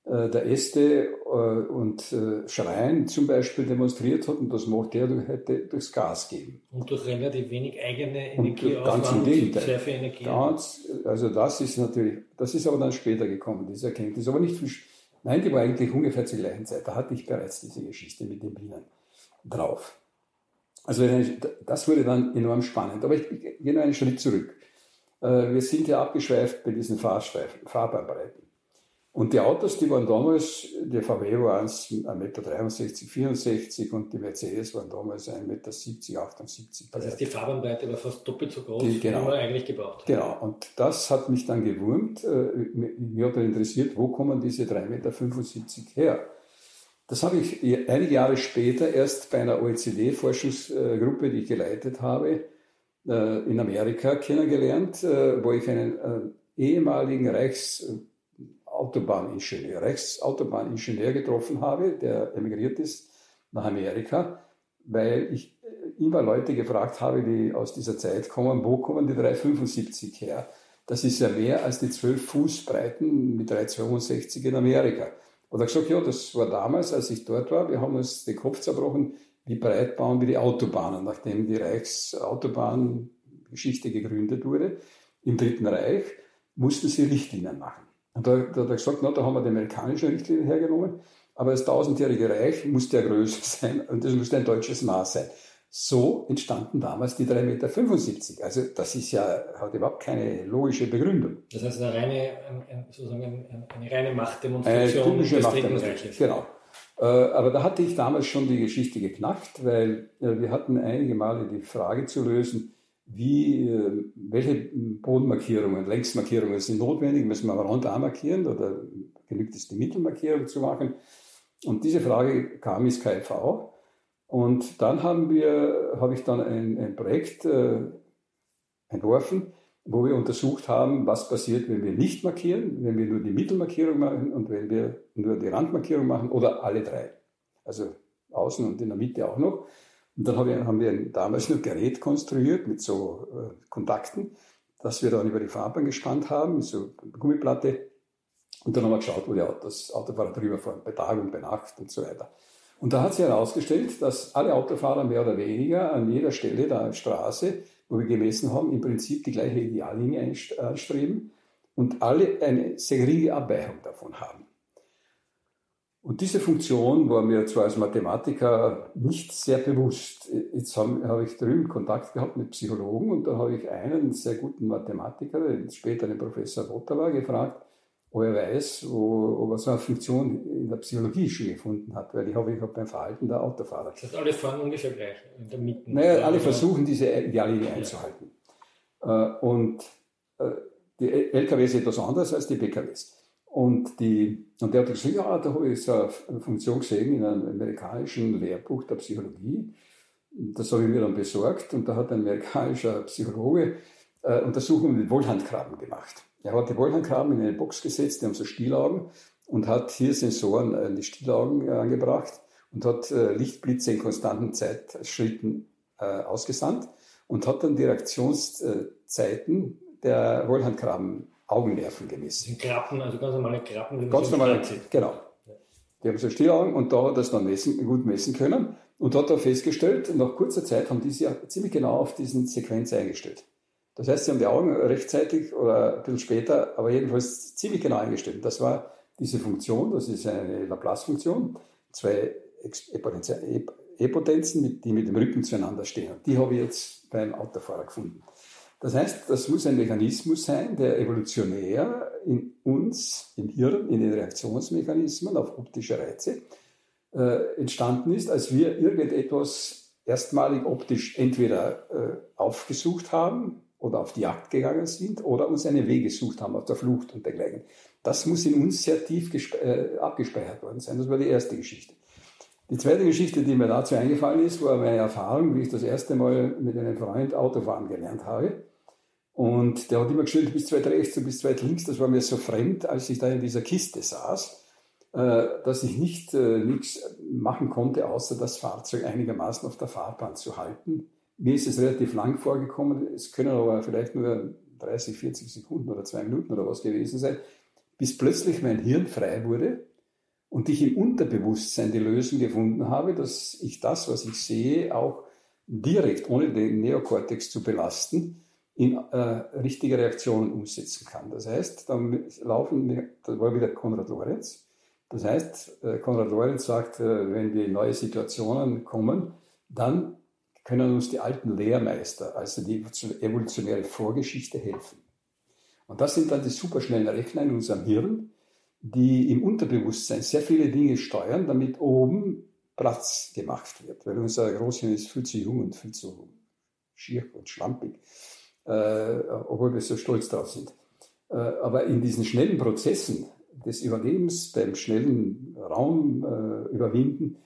Speaker 4: äh, der Äste äh, und äh, Schreien zum Beispiel demonstriert hat und das macht er durch, heute durchs Gas geben.
Speaker 3: Und durch relativ wenig eigene Energie
Speaker 4: ganz im Gegenteil. Energie. Ganz, also das ist natürlich, das ist aber dann später gekommen, diese Erkenntnis. Aber nicht viel, nein, die war eigentlich ungefähr zur gleichen Zeit. Da hatte ich bereits diese Geschichte mit den Bienen drauf. Also das wurde dann enorm spannend. Aber ich, ich gehe noch einen Schritt zurück. Äh, wir sind ja abgeschweift bei diesen Fahrstreifen, Fahrbahnbreiten. Und die Autos, die waren damals, der VW war 1,63 Meter, 64 und die Mercedes waren damals 1,70 Meter, 78.
Speaker 3: Das heißt, die Fahrbahnbreite war fast doppelt so groß, die, genau, wie man eigentlich gebraucht hat.
Speaker 4: Genau, und das hat mich dann gewurmt. Äh, mir hat dann interessiert, wo kommen diese 3,75 Meter her? Das habe ich einige Jahre später erst bei einer OECD-Forschungsgruppe, die ich geleitet habe, in Amerika kennengelernt, äh, wo ich einen äh, ehemaligen Reichsautobahningenieur, Reichsautobahniningenieur getroffen habe, der emigriert ist nach Amerika, weil ich immer Leute gefragt habe, die aus dieser Zeit kommen, wo kommen die 375 her? Das ist ja mehr als die 12 Fuß Breiten mit 362 in Amerika. Und er gesagt, ja, das war damals, als ich dort war, wir haben uns den Kopf zerbrochen, wie breit bauen wir die Autobahnen, nachdem die Reichsautobahngeschichte gegründet wurde im Dritten Reich, mussten sie Richtlinien machen. Und da, da hat er gesagt, na, da haben wir die amerikanische Richtlinie hergenommen, aber das tausendjährige Reich musste ja größer sein und das musste ein deutsches Maß sein. So entstanden damals die 3,75 Meter. Also das ist ja, hat überhaupt keine logische Begründung.
Speaker 3: Das heißt eine reine, ein, sozusagen eine, eine reine Machtdemonstration eine
Speaker 4: des Dritten Reiches. Genau. Äh, aber da hatte ich damals schon die Geschichte geknackt, weil äh, wir hatten einige Male die Frage zu lösen, wie, äh, welche Bodenmarkierungen, Längsmarkierungen sind notwendig, müssen wir auch markieren oder genügt es, die Mittelmarkierung zu machen? Und diese Frage kam ins KV. Und dann haben wir, habe ich dann ein, ein Projekt äh, entworfen, wo wir untersucht haben, was passiert, wenn wir nicht markieren, wenn wir nur die Mittelmarkierung machen und wenn wir nur die Randmarkierung machen oder alle drei. Also außen und in der Mitte auch noch. Und dann haben wir damals ein Gerät konstruiert mit so äh, Kontakten, das wir dann über die Fahrbahn gespannt haben, so einer Gummiplatte. Und dann haben wir geschaut, wo die Autos, Autofahrer drüber fahren, bei Tag und bei Nacht und so weiter. Und da hat sich herausgestellt, dass alle Autofahrer mehr oder weniger an jeder Stelle der Straße wo wir gemessen haben, im Prinzip die gleiche Ideallinie anstreben und alle eine sehr geringe Abweichung davon haben. Und diese Funktion war mir zwar als Mathematiker nicht sehr bewusst. Jetzt habe, habe ich drüben Kontakt gehabt mit Psychologen und da habe ich einen sehr guten Mathematiker, später den Professor Botta war, gefragt, ob er weiß, wo, ob er so eine Funktion in der Psychologie schon gefunden hat, weil ich habe ich hab beim Verhalten der Autofahrer.
Speaker 3: Das heißt, alle fahren ungefähr gleich in der Mitte.
Speaker 4: Naja, alle versuchen diese Ideallinie einzuhalten. Ja. Äh, und äh, die LKWs etwas anders als die PKWs. Und, die, und der hat gesagt, ja, da habe ich so eine Funktion gesehen in einem amerikanischen Lehrbuch der Psychologie. Das habe ich mir dann besorgt und da hat ein amerikanischer Psychologe äh, Untersuchungen mit Wohlhandkrabben gemacht. Er hat die Wollhandkrabben in eine Box gesetzt, die haben so Stielaugen und hat hier Sensoren in die Stielaugen äh, angebracht und hat äh, Lichtblitze in konstanten Zeitschritten äh, ausgesandt und hat dann die Reaktionszeiten der Wollhandkrabben Augennerven gemessen.
Speaker 3: Krabben, also ganz normale Krabben.
Speaker 4: Ganz normale, genau. Die haben so Stielaugen und da hat er das dann messen, gut messen können und hat da festgestellt, nach kurzer Zeit haben die sich ziemlich genau auf diesen Sequenz eingestellt. Das heißt, sie haben die Augen rechtzeitig oder ein bisschen später, aber jedenfalls ziemlich genau eingestellt. Das war diese Funktion, das ist eine Laplace-Funktion, zwei E-Potenzen, die mit dem Rücken zueinander stehen. Die habe ich jetzt beim Autofahrer gefunden. Das heißt, das muss ein Mechanismus sein, der evolutionär in uns, im Hirn, in den Reaktionsmechanismen auf optische Reize äh, entstanden ist, als wir irgendetwas erstmalig optisch entweder äh, aufgesucht haben oder auf die Jagd gegangen sind oder uns einen Weg gesucht haben auf der Flucht und dergleichen. Das muss in uns sehr tief äh, abgespeichert worden sein. Das war die erste Geschichte. Die zweite Geschichte, die mir dazu eingefallen ist, war meine Erfahrung, wie ich das erste Mal mit einem Freund Autofahren gelernt habe. Und der hat immer geschildert, bis weit rechts und bis weit links. Das war mir so fremd, als ich da in dieser Kiste saß, äh, dass ich nicht äh, nichts machen konnte, außer das Fahrzeug einigermaßen auf der Fahrbahn zu halten mir ist es relativ lang vorgekommen, es können aber vielleicht nur 30, 40 Sekunden oder zwei Minuten oder was gewesen sein, bis plötzlich mein Hirn frei wurde und ich im Unterbewusstsein die Lösung gefunden habe, dass ich das, was ich sehe, auch direkt, ohne den Neokortex zu belasten, in äh, richtige Reaktionen umsetzen kann. Das heißt, dann laufen, das war wieder Konrad Lorenz, das heißt, äh, Konrad Lorenz sagt, äh, wenn wir in neue Situationen kommen, dann können uns die alten Lehrmeister, also die evolutionäre Vorgeschichte, helfen. Und das sind dann die superschnellen Rechner in unserem Hirn, die im Unterbewusstsein sehr viele Dinge steuern, damit oben Platz gemacht wird. Weil unser Großhirn ist viel zu jung und viel zu schier und schlampig, äh, obwohl wir so stolz drauf sind. Äh, aber in diesen schnellen Prozessen des Überlebens, beim schnellen Raum äh, überwinden,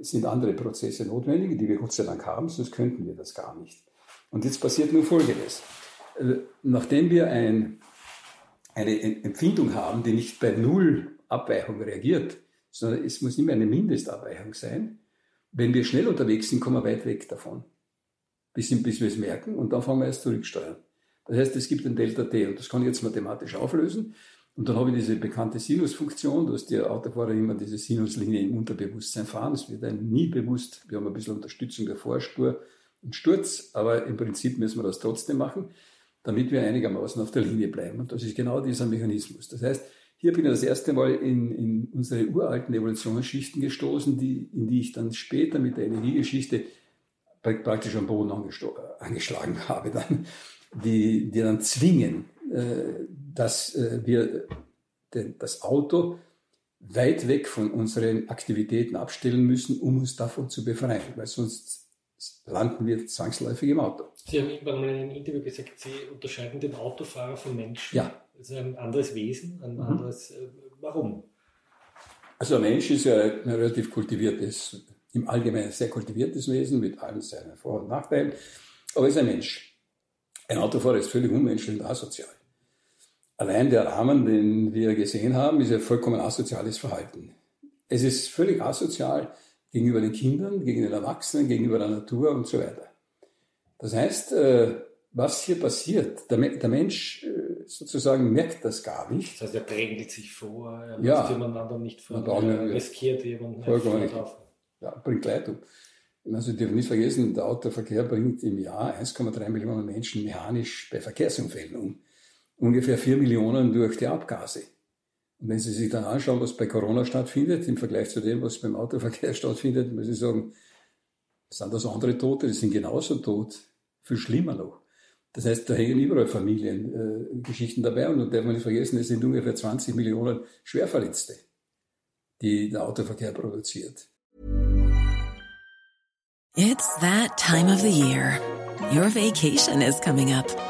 Speaker 4: sind andere Prozesse notwendig, die wir Gott sei Dank haben, sonst könnten wir das gar nicht. Und jetzt passiert nur Folgendes. Äh, nachdem wir ein, eine Empfindung haben, die nicht bei Null Abweichung reagiert, sondern es muss immer eine Mindestabweichung sein, wenn wir schnell unterwegs sind, kommen wir weit weg davon. Bis, bis wir es merken und dann fangen wir erst zurücksteuern. Das heißt, es gibt ein Delta T und das kann ich jetzt mathematisch auflösen. Und dann habe ich diese bekannte Sinusfunktion, dass die Autofahrer immer diese Sinuslinie im Unterbewusstsein fahren. Es wird einem nie bewusst. Wir haben ein bisschen Unterstützung der Vorspur und Sturz, aber im Prinzip müssen wir das trotzdem machen, damit wir einigermaßen auf der Linie bleiben. Und das ist genau dieser Mechanismus. Das heißt, hier bin ich das erste Mal in, in unsere uralten Evolutionsschichten gestoßen, die, in die ich dann später mit der Energiegeschichte praktisch am Boden angeschlagen [LAUGHS] habe, dann, die, die dann zwingen, äh, dass äh, wir das Auto weit weg von unseren Aktivitäten abstellen müssen, um uns davon zu befreien, weil sonst landen wir zwangsläufig im Auto.
Speaker 3: Sie haben irgendwann mal in einem Interview gesagt, Sie unterscheiden den Autofahrer vom Menschen.
Speaker 4: Ja.
Speaker 3: Das ist ein anderes Wesen, ein mhm. anderes. Äh, warum?
Speaker 4: Also ein Mensch ist ja ein relativ kultiviertes, im Allgemeinen sehr kultiviertes Wesen mit allen seinen Vor- und Nachteilen, aber er ist ein Mensch. Ein Autofahrer ist völlig unmenschlich und asozial. Allein der Rahmen, den wir gesehen haben, ist ja vollkommen asoziales Verhalten. Es ist völlig asozial gegenüber den Kindern, gegenüber den Erwachsenen, gegenüber der Natur und so weiter. Das heißt, äh, was hier passiert, der, Mensch äh, sozusagen merkt das gar nicht.
Speaker 3: Das heißt, er drängelt sich vor, er
Speaker 4: ja,
Speaker 3: jemand anderen nicht vor, er riskiert jemanden
Speaker 4: vollkommen nicht. Ja, bringt Leid um. Also, dürfen nicht vergessen, der Autoverkehr bringt im Jahr 1,3 Millionen Menschen mechanisch bei Verkehrsunfällen um ungefähr vier Millionen durch die Abgase. Und wenn Sie sich dann anschauen, was bei Corona stattfindet, im Vergleich zu dem, was beim Autoverkehr [LAUGHS] stattfindet, muss ich sagen, sind das andere Tote, die sind genauso tot, viel schlimmer noch. Das heißt, da hängen überall Familiengeschichten äh, dabei und da darf man nicht vergessen, es sind ungefähr 20 Millionen Schwerverletzte, die der Autoverkehr produziert.
Speaker 5: It's that time of the year. Your vacation is coming up.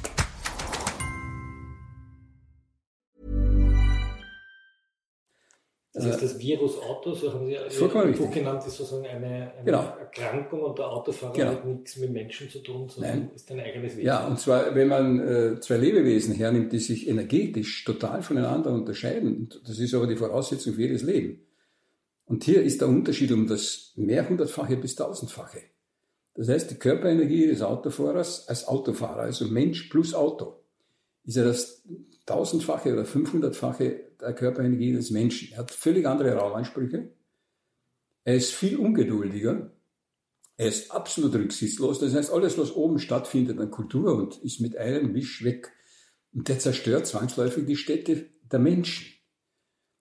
Speaker 3: Das heißt, das Virus Auto, so haben Sie ja Buch genannt, ist sozusagen eine, eine genau. Erkrankung und der Autofahrer genau. hat nichts mit Menschen zu tun, sondern Nein. ist ein eigenes Wesen.
Speaker 4: Ja, und zwar, wenn man äh, zwei Lebewesen hernimmt, die sich energetisch total voneinander unterscheiden, das ist aber die Voraussetzung für jedes Leben. Und hier ist der Unterschied um das mehrhundertfache bis tausendfache. Das heißt, die Körperenergie des Autofahrers als Autofahrer, also Mensch plus Auto, ist ja das tausendfache oder fünfhundertfache der Körperenergie des Menschen. Er hat völlig andere Raumansprüche. Er ist viel ungeduldiger. Er ist absolut rücksichtslos. Das heißt, alles, was oben stattfindet an Kultur und ist mit einem Wisch weg. Und der zerstört zwangsläufig die Städte der Menschen.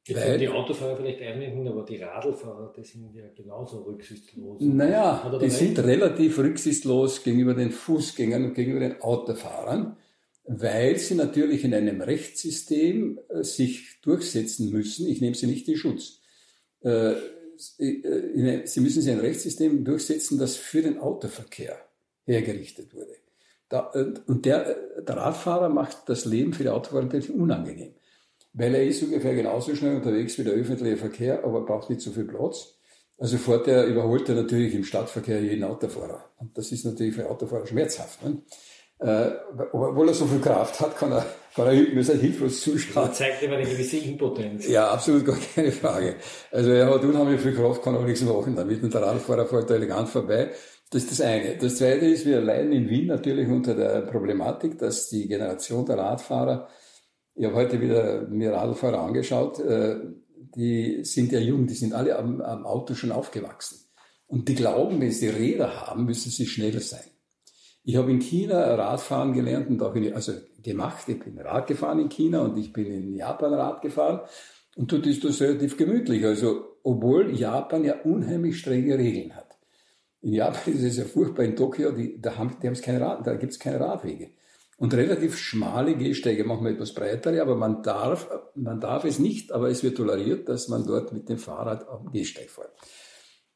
Speaker 3: Jetzt Weil, die Autofahrer vielleicht einwenden, aber die Radlfahrer, die sind ja genauso rücksichtslos.
Speaker 4: Naja, die sind relativ rücksichtslos gegenüber den Fußgängern und gegenüber den Autofahrern weil sie natürlich in einem Rechtssystem äh, sich durchsetzen müssen. Ich nehme sie nicht in Schutz. Äh, äh, sie müssen sich ein Rechtssystem durchsetzen, das für den Autoverkehr hergerichtet wurde. und der, der Radfahrer macht das Leben für die Autofahrer natürlich unangenehm, weil er ist ungefähr genauso schnell unterwegs wie der öffentliche Verkehr, aber braucht nicht so viel Platz. Also fährt er, überholt er natürlich im Stadtverkehr jeden Autofahrer. Und das ist natürlich für Autofahrer schmerzhaft. Ne? Äh, obwohl er so viel Kraft hat, kann er, kann er halt hilflos zuschauen.
Speaker 3: Das zeigt immer eine gewisse Impotenz.
Speaker 4: Ja, absolut gar keine Frage. Also er hat unheimlich viel Kraft, kann auch nichts machen damit. Und der Radfahrer fährt da elegant vorbei. Das ist das eine. Das zweite ist, wir leiden in Wien natürlich unter der Problematik, dass die Generation der Radfahrer, ich habe heute wieder mir Radfahrer angeschaut, äh, die sind ja jung, die sind alle am, am Auto schon aufgewachsen. Und die glauben, wenn sie Räder haben, müssen sie schneller sein. Ich habe in China Radfahren gelernt und auch in, also gemacht. Ich bin Rad gefahren in China und ich bin in Japan Rad gefahren. Und dort ist das relativ gemütlich. Also, obwohl Japan ja unheimlich strenge Regeln hat. In Japan ist es ja furchtbar. In Tokio, die, da haben, die haben keine Rad, da gibt es keine Radwege. Und relativ schmale Gehsteige, manchmal etwas breitere, aber man darf, man darf es nicht, aber es wird toleriert, dass man dort mit dem Fahrrad auf dem Gehsteig fährt.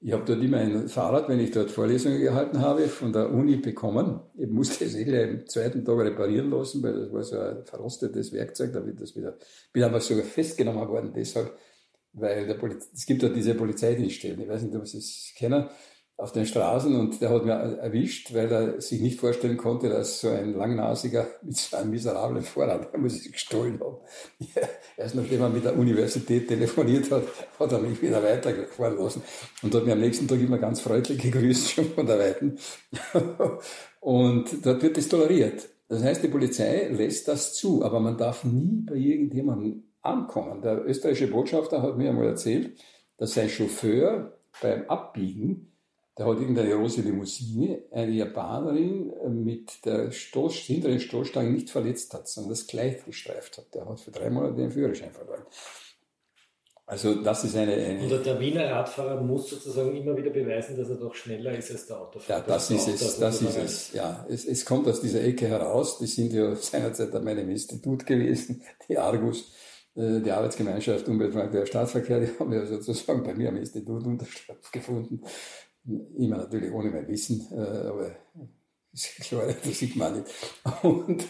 Speaker 4: Ich habe dort immer ein Fahrrad, wenn ich dort Vorlesungen gehalten habe, von der Uni bekommen. Ich musste es eh am zweiten Tag reparieren lassen, weil das war so ein verrostetes Werkzeug, da wird das bin aber sogar festgenommen worden, deshalb, weil der Poliz es gibt ja diese Polizeidienststellen, ich weiß nicht, ob Sie es kennen, auf den Straßen und der hat mir erwischt, weil er sich nicht vorstellen konnte, dass so ein Langnasiger mit so einem miserablen Vorrat, der muss ich gestohlen haben. [LAUGHS] Erst nachdem er mit der Universität telefoniert hat, hat er mich wieder weitergefahren lassen und hat mir am nächsten Tag immer ganz freundlich gegrüßt, [LAUGHS] schon von der Weiten. Und dort wird das toleriert. Das heißt, die Polizei lässt das zu, aber man darf nie bei irgendjemandem ankommen. Der österreichische Botschafter hat mir einmal erzählt, dass sein Chauffeur beim Abbiegen da hat irgendeine große Limousine eine Japanerin äh, mit der Stoß, hinteren Stoßstange nicht verletzt hat, sondern das Kleid gestreift hat. Der hat für drei Monate den Führerschein verloren. Also das ist eine, eine
Speaker 3: Oder der Wiener Radfahrer muss sozusagen immer wieder beweisen, dass er doch schneller ist als der Autofahrer.
Speaker 4: Ja, das, das ist es. Das ist es. Ja, es, es kommt aus dieser Ecke heraus. Die sind ja [LAUGHS] seinerzeit an meinem Institut gewesen, die Argus, äh, die Arbeitsgemeinschaft Umweltverkehr Staatsverkehr. Die haben ja sozusagen bei mir am Institut Unterschrift gefunden. Immer natürlich ohne mein Wissen, äh, aber ist klar, [LAUGHS] das sieht man nicht. Und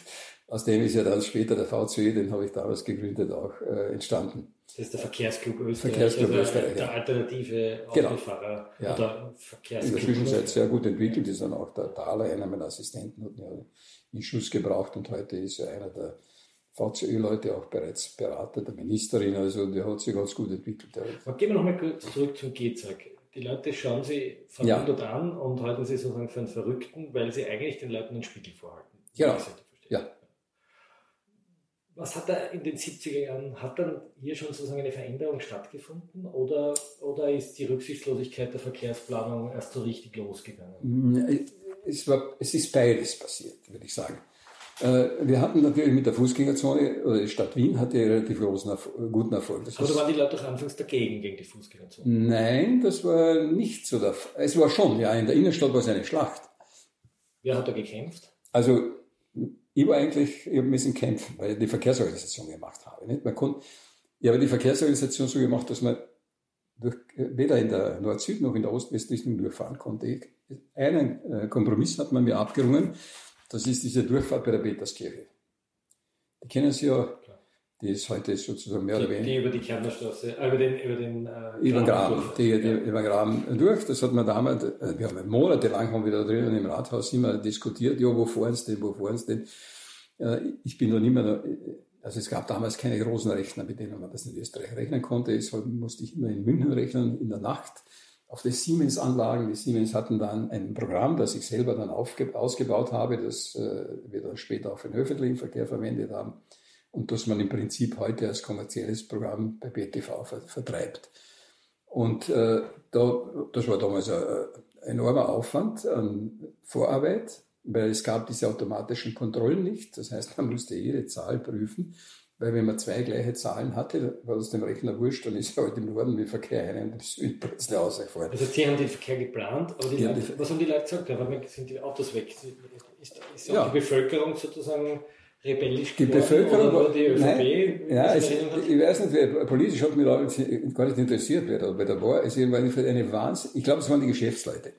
Speaker 4: aus dem ist ja dann später der VCE, den habe ich damals gegründet, auch äh, entstanden.
Speaker 3: Das ist der Verkehrsclub Österreich.
Speaker 4: Verkehrsclub also
Speaker 3: Österreich. Der alternative genau. Autofahrer
Speaker 4: ja. oder Verkehrsclub. In der Zwischenzeit sehr gut entwickelt ist dann auch der Thaler, einer meiner Assistenten, hat mir in Schuss gebraucht und heute ist er einer der VCÖ-Leute auch bereits Berater der Ministerin, also der hat sich ganz gut entwickelt.
Speaker 3: Aber gehen wir nochmal kurz zurück zum Gehzeug die Leute schauen sie verwundert ja. an und halten sie sozusagen für einen Verrückten, weil sie eigentlich den Leuten einen Spiegel vorhalten.
Speaker 4: Genau. Ja.
Speaker 3: was hat da in den 70er Jahren, hat dann hier schon sozusagen eine Veränderung stattgefunden oder, oder ist die Rücksichtslosigkeit der Verkehrsplanung erst so richtig losgegangen?
Speaker 4: Es, war, es ist beides passiert, würde ich sagen. Äh, wir hatten natürlich mit der Fußgängerzone, oder die Stadt Wien hatte relativ großen, guten Erfolg.
Speaker 3: Das da waren die Leute doch anfangs dagegen, gegen die Fußgängerzone?
Speaker 4: Nein, das war nicht so. Der, es war schon, ja, in der Innenstadt war es eine Schlacht.
Speaker 3: Wer hat da gekämpft?
Speaker 4: Also, ich war eigentlich, ich habe ein bisschen kämpfen, weil ich die Verkehrsorganisation gemacht habe. Nicht? Man konnte, ich habe die Verkehrsorganisation so gemacht, dass man durch, weder in der Nord-Süd noch in der Ost-West-Richtung durchfahren konnte. Ich, einen äh, Kompromiss hat man mir abgerungen, das ist diese Durchfahrt bei der Peterskirche. Die kennen Sie ja, die ist heute sozusagen mehr
Speaker 3: die,
Speaker 4: oder weniger.
Speaker 3: Die über die Kärntnerstraße, äh, über den, über den
Speaker 4: äh, über den Graben, die, die, ja. über den Graben durch. Das hat man damals, äh, wir haben monatelang haben wir da drinnen im Rathaus immer diskutiert, ja, wo fahren Sie denn, wo fahren Sie denn? Äh, ich bin noch nicht mehr, also es gab damals keine großen Rechner, mit denen man das in Österreich rechnen konnte. Ich musste ich immer in München rechnen, in der Nacht auf die Siemens-Anlagen. Die Siemens hatten dann ein Programm, das ich selber dann ausgebaut habe, das äh, wir dann später auch für den öffentlichen Verkehr verwendet haben und das man im Prinzip heute als kommerzielles Programm bei BTV vertreibt. Und äh, da, das war damals ein, ein enormer Aufwand an Vorarbeit, weil es gab diese automatischen Kontrollen nicht. Das heißt, man musste jede Zahl prüfen. Weil wenn man zwei gleiche Zahlen hatte, war das dem Rechner wurscht, dann ist halt im Norden wie Verkehr ein und im Süden [LAUGHS] plötzlich ausgefallen.
Speaker 3: Also Sie haben den Verkehr geplant, aber die Leute, die, was haben die Leute gesagt? Ja, sind die Autos weg? Ist, ist auch ja. die Bevölkerung sozusagen rebellisch?
Speaker 4: Die Bevölkerung, oder die ÖVP? Nein, ja, es, ich weiß nicht, wer, politisch hat mich gar nicht interessiert, wer da, da war. Es war eine Wahnsinn, ich glaube, es waren die Geschäftsleute.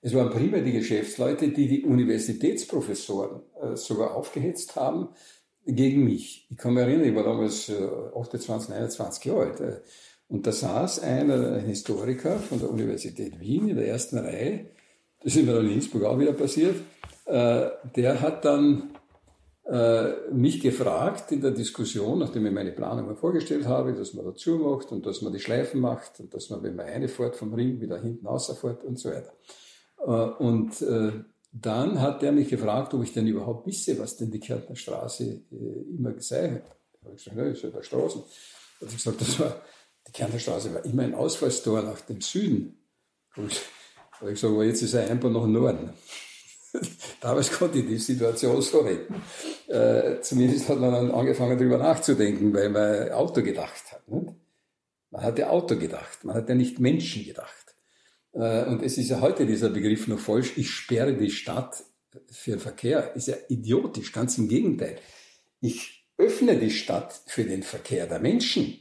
Speaker 4: Es waren primär die Geschäftsleute, die die Universitätsprofessoren äh, sogar aufgehetzt haben, gegen mich. Ich kann mich erinnern, ich war damals 28, 29 Jahre alt. Äh, und da saß einer, ein Historiker von der Universität Wien in der ersten Reihe, das ist mir dann in Innsbruck auch wieder passiert, äh, der hat dann äh, mich gefragt in der Diskussion, nachdem ich meine Planung vorgestellt habe, dass man dazu macht und dass man die Schleifen macht und dass man, wenn man eine fährt vom Ring, wieder hinten rausfährt und so weiter. Und dann hat er mich gefragt, ob ich denn überhaupt wisse, was denn die Kärntner Straße äh, immer sei. Da habe ich gesagt, ne, das ist ja Straßen. Da hat gesagt, das war, die Kärntner Straße war immer ein Ausfallstor nach dem Süden. Da habe ich, hab ich gesagt, aber jetzt ist er einfach nach Norden. [LAUGHS] Damals konnte ich die Situation so retten. Äh, zumindest hat man dann angefangen, darüber nachzudenken, weil man Auto gedacht hat. Nicht? Man hat ja Auto gedacht, man hat ja nicht Menschen gedacht. Äh, und es ist ja heute dieser Begriff noch falsch, ich sperre die Stadt für Verkehr, ist ja idiotisch, ganz im Gegenteil. Ich öffne die Stadt für den Verkehr der Menschen,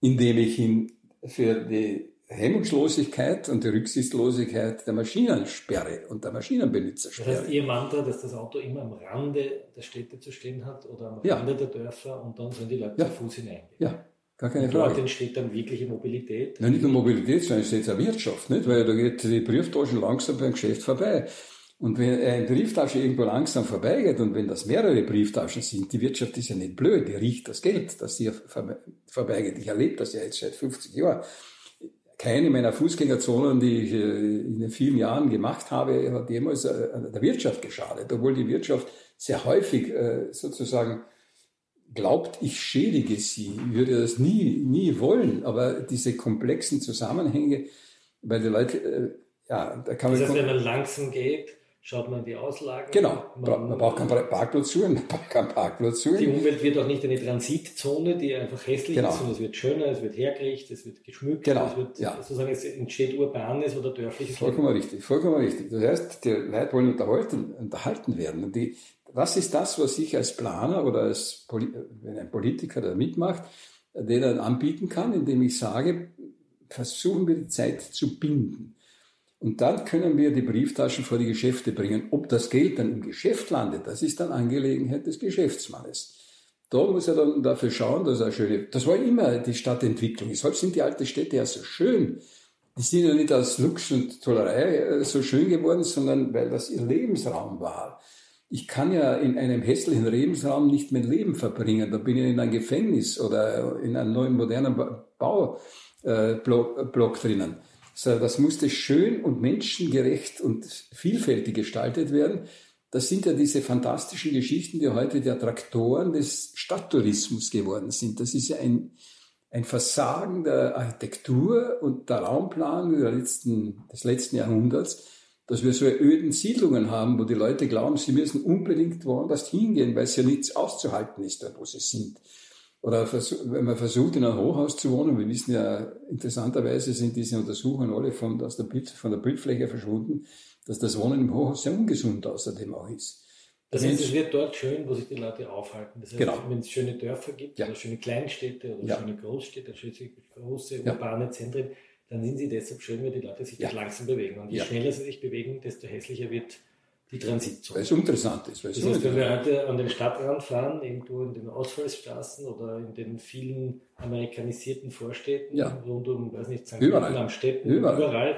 Speaker 4: indem ich ihn für die Hemmungslosigkeit und die Rücksichtslosigkeit der Maschinen sperre und der Maschinenbenutzer sperre.
Speaker 3: Das heißt, Ihr Mantra, dass das Auto immer am Rande der Städte zu stehen hat oder am ja. Rande der Dörfer und dann sollen die Leute ja. zu Fuß hineingehen.
Speaker 4: Ja, Gar keine
Speaker 3: und
Speaker 4: Frage.
Speaker 3: Dort entsteht dann wirkliche Mobilität.
Speaker 4: Nein, nicht nur Mobilität, sondern es ist jetzt auch Wirtschaft, nicht? Weil da geht die Brieftaschen langsam beim Geschäft vorbei. Und wenn eine Brieftasche irgendwo langsam vorbeigeht und wenn das mehrere Brieftaschen sind, die Wirtschaft ist ja nicht blöd, die riecht das Geld, das hier vorbeigeht. Ich erlebe das ja jetzt seit 50 Jahren. Keine meiner Fußgängerzonen, die ich äh, in den vielen Jahren gemacht habe, hat jemals äh, der Wirtschaft geschadet, obwohl die Wirtschaft sehr häufig äh, sozusagen glaubt, ich schädige sie. Ich würde das nie, nie wollen, aber diese komplexen Zusammenhänge, weil die Leute, äh, ja, da kann
Speaker 3: man.
Speaker 4: Das
Speaker 3: heißt, wenn man langsam geht, schaut man die Auslage.
Speaker 4: Genau, man, [LAUGHS] man braucht keinen Parkplatz suchen, man braucht keinen Parkplatz suchen.
Speaker 3: Die Umwelt wird auch nicht eine Transitzone, die einfach hässlich genau. ist, sondern es wird schöner, es wird hergerichtet, es wird geschmückt,
Speaker 4: genau.
Speaker 3: es wird
Speaker 4: ja.
Speaker 3: sozusagen, es entsteht urbanes oder dörfliches
Speaker 4: Vollkommen Leben. richtig, vollkommen richtig. Das heißt, die Leute wollen unterhalten, unterhalten werden. Und die, was ist das, was ich als Planer oder als wenn ein Politiker da mitmacht, der dann anbieten kann, indem ich sage, versuchen wir die Zeit zu binden. Und dann können wir die Brieftaschen vor die Geschäfte bringen. Ob das Geld dann im Geschäft landet, das ist dann Angelegenheit des Geschäftsmannes. Da muss er dann dafür schauen, dass er schöne, das war immer die Stadtentwicklung. Deshalb sind die alten Städte ja so schön. Die sind ja nicht aus Lux und Tollerei äh, so schön geworden, sondern weil das ihr Lebensraum war ich kann ja in einem hässlichen Lebensraum nicht mein Leben verbringen. Da bin ich in einem Gefängnis oder in einem neuen modernen Baublock äh, drinnen. das musste schön und menschengerecht und vielfältig gestaltet werden, das sind ja diese fantastischen Geschichten, die heute die Attraktoren des Stadttourismus geworden sind. Das ist ja ein, ein Versagen der Architektur und der Raumplanung letzten, des letzten Jahrhunderts, dass wir so öden Siedlungen haben, wo die Leute glauben, sie müssen unbedingt woanders hingehen, weil es ja nichts auszuhalten ist, dort wo sie sind. Oder wenn man versucht, in einem Hochhaus zu wohnen, wir wissen ja, interessanterweise sind diese Untersuchungen alle von, der, Bild, von der Bildfläche verschwunden, dass das Wohnen im Hochhaus sehr ungesund außerdem auch ist.
Speaker 3: Das heißt, es wird dort schön, wo sich die Leute aufhalten. Das heißt,
Speaker 4: Genau.
Speaker 3: wenn es schöne Dörfer gibt,
Speaker 4: Ja.
Speaker 3: oder schöne Kleinstädte oder
Speaker 4: Ja.
Speaker 3: schöne Großstädte, schöne große
Speaker 4: Ja.
Speaker 3: urbane Zentren, dann sind sie deshalb schön, weil die Leute sich
Speaker 4: Ja.
Speaker 3: dort langsam bewegen. Und je
Speaker 4: Ja.
Speaker 3: schneller sie sich bewegen, desto hässlicher wird die
Speaker 4: Weil
Speaker 3: Transitzone.
Speaker 4: es interessant ist. Weil
Speaker 3: Das heißt, wenn wir heute an den Stadtrand fahren, irgendwo in den Ausfallsstraßen oder in den vielen amerikanisierten Vorstädten
Speaker 4: Ja.
Speaker 3: rund um, weiß nicht, St.
Speaker 4: Überall.
Speaker 3: Am Städten,
Speaker 4: Überall.
Speaker 3: überall,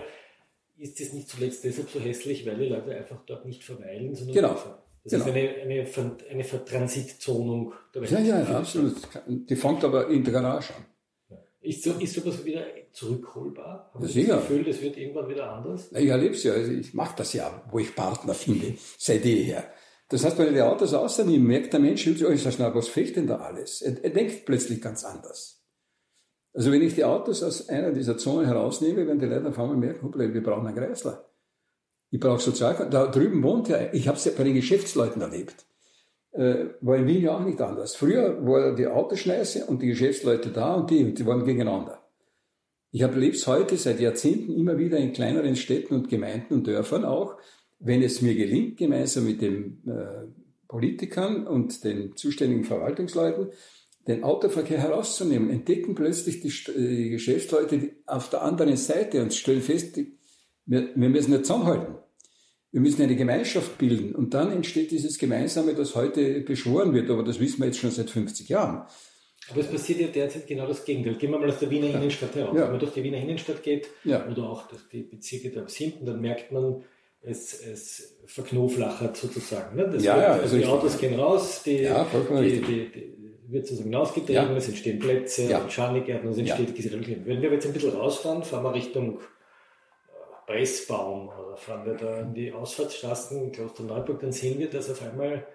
Speaker 3: ist es nicht zuletzt deshalb so hässlich, weil die Leute einfach dort nicht verweilen, sondern
Speaker 4: Genau.
Speaker 3: durchfahren. Das
Speaker 4: Genau.
Speaker 3: ist eine, eine, eine Vertransitzonung der
Speaker 4: ja, ja,
Speaker 3: Welt.
Speaker 4: ja, absolut. Die fängt aber in der Garage an.
Speaker 3: Ist, so, ist sowas wieder zurückholbar? Sie
Speaker 4: sicher.
Speaker 3: das Gefühl, das wird irgendwann wieder anders?
Speaker 4: Na, Ich erlebe es ja, also ich mache das ja, wo ich Partner finde, seit jeher. Das heißt, wenn ich die Autos außernehme, merkt der Mensch, oh, ich sag, na, was fehlt denn da alles? Er, er denkt plötzlich ganz anders. Also wenn ich die Autos aus einer dieser Zonen herausnehme, werden die Leute auf einmal merken, hoppla, wir brauchen einen Kreisler. Ich brauche Sozial. Da drüben wohnt ja, ich habe es ja bei den Geschäftsleuten erlebt. Äh, war in Wien ja auch nicht anders. Früher war die Autoschneise und die Geschäftsleute da und die, die waren gegeneinander. Ich habe es heute seit Jahrzehnten immer wieder in kleineren Städten und Gemeinden und Dörfern auch, wenn es mir gelingt, gemeinsam mit den äh, Politikern und den zuständigen Verwaltungsleuten, den Autoverkehr herauszunehmen, entdecken plötzlich die, äh, die Geschäftsleute auf der anderen Seite und stellen fest, wir, wir müssen nicht zusammenhalten. Wir müssen eine Gemeinschaft bilden und dann entsteht dieses Gemeinsame, das heute beschworen wird, aber das wissen wir jetzt schon seit 50 Jahren.
Speaker 3: Aber es passiert ja derzeit genau das Gegenteil. Gehen wir mal aus der Wiener Innenstadt heraus.
Speaker 4: Ja.
Speaker 3: Wenn man durch die Wiener Innenstadt geht
Speaker 4: Ja.
Speaker 3: oder auch durch die Bezirke da hinten, dann merkt man, es, es verknoflachert sozusagen. Ne?
Speaker 4: Ja,
Speaker 3: wird,
Speaker 4: ja,
Speaker 3: also die Autos gehen raus, die,
Speaker 4: Ja,
Speaker 3: die, die, die wird sozusagen ausgetrieben,
Speaker 4: Ja.
Speaker 3: es entstehen Plätze
Speaker 4: Ja.
Speaker 3: und es
Speaker 4: Ja.
Speaker 3: entsteht diese Regeln. Wenn wir jetzt ein bisschen rausfahren, fahren wir Richtung Pressbaum oder fahren wir da in die Ausfahrtsstraßen in Klosterneuburg, dann sehen wir, dass auf einmal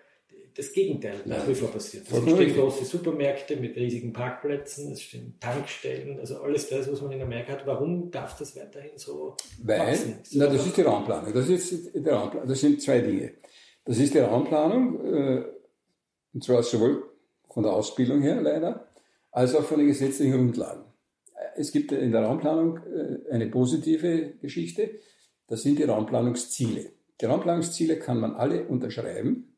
Speaker 3: das Gegenteil nach wie vor passiert. Es entstehen große Supermärkte mit riesigen Parkplätzen, es stehen Tankstellen, also alles das, was man in Amerika hat. Warum darf das weiterhin so
Speaker 4: Weil,
Speaker 3: wachsen?
Speaker 4: na, das ist die Raumplanung. Das, ist die Raumplanung. das sind zwei Dinge. Das ist die Raumplanung, äh, und zwar sowohl von der Ausbildung her leider, als auch von den gesetzlichen Grundlagen. Es gibt in der Raumplanung äh, eine positive Geschichte, das sind die Raumplanungsziele. Die Raumplanungsziele kann man alle unterschreiben,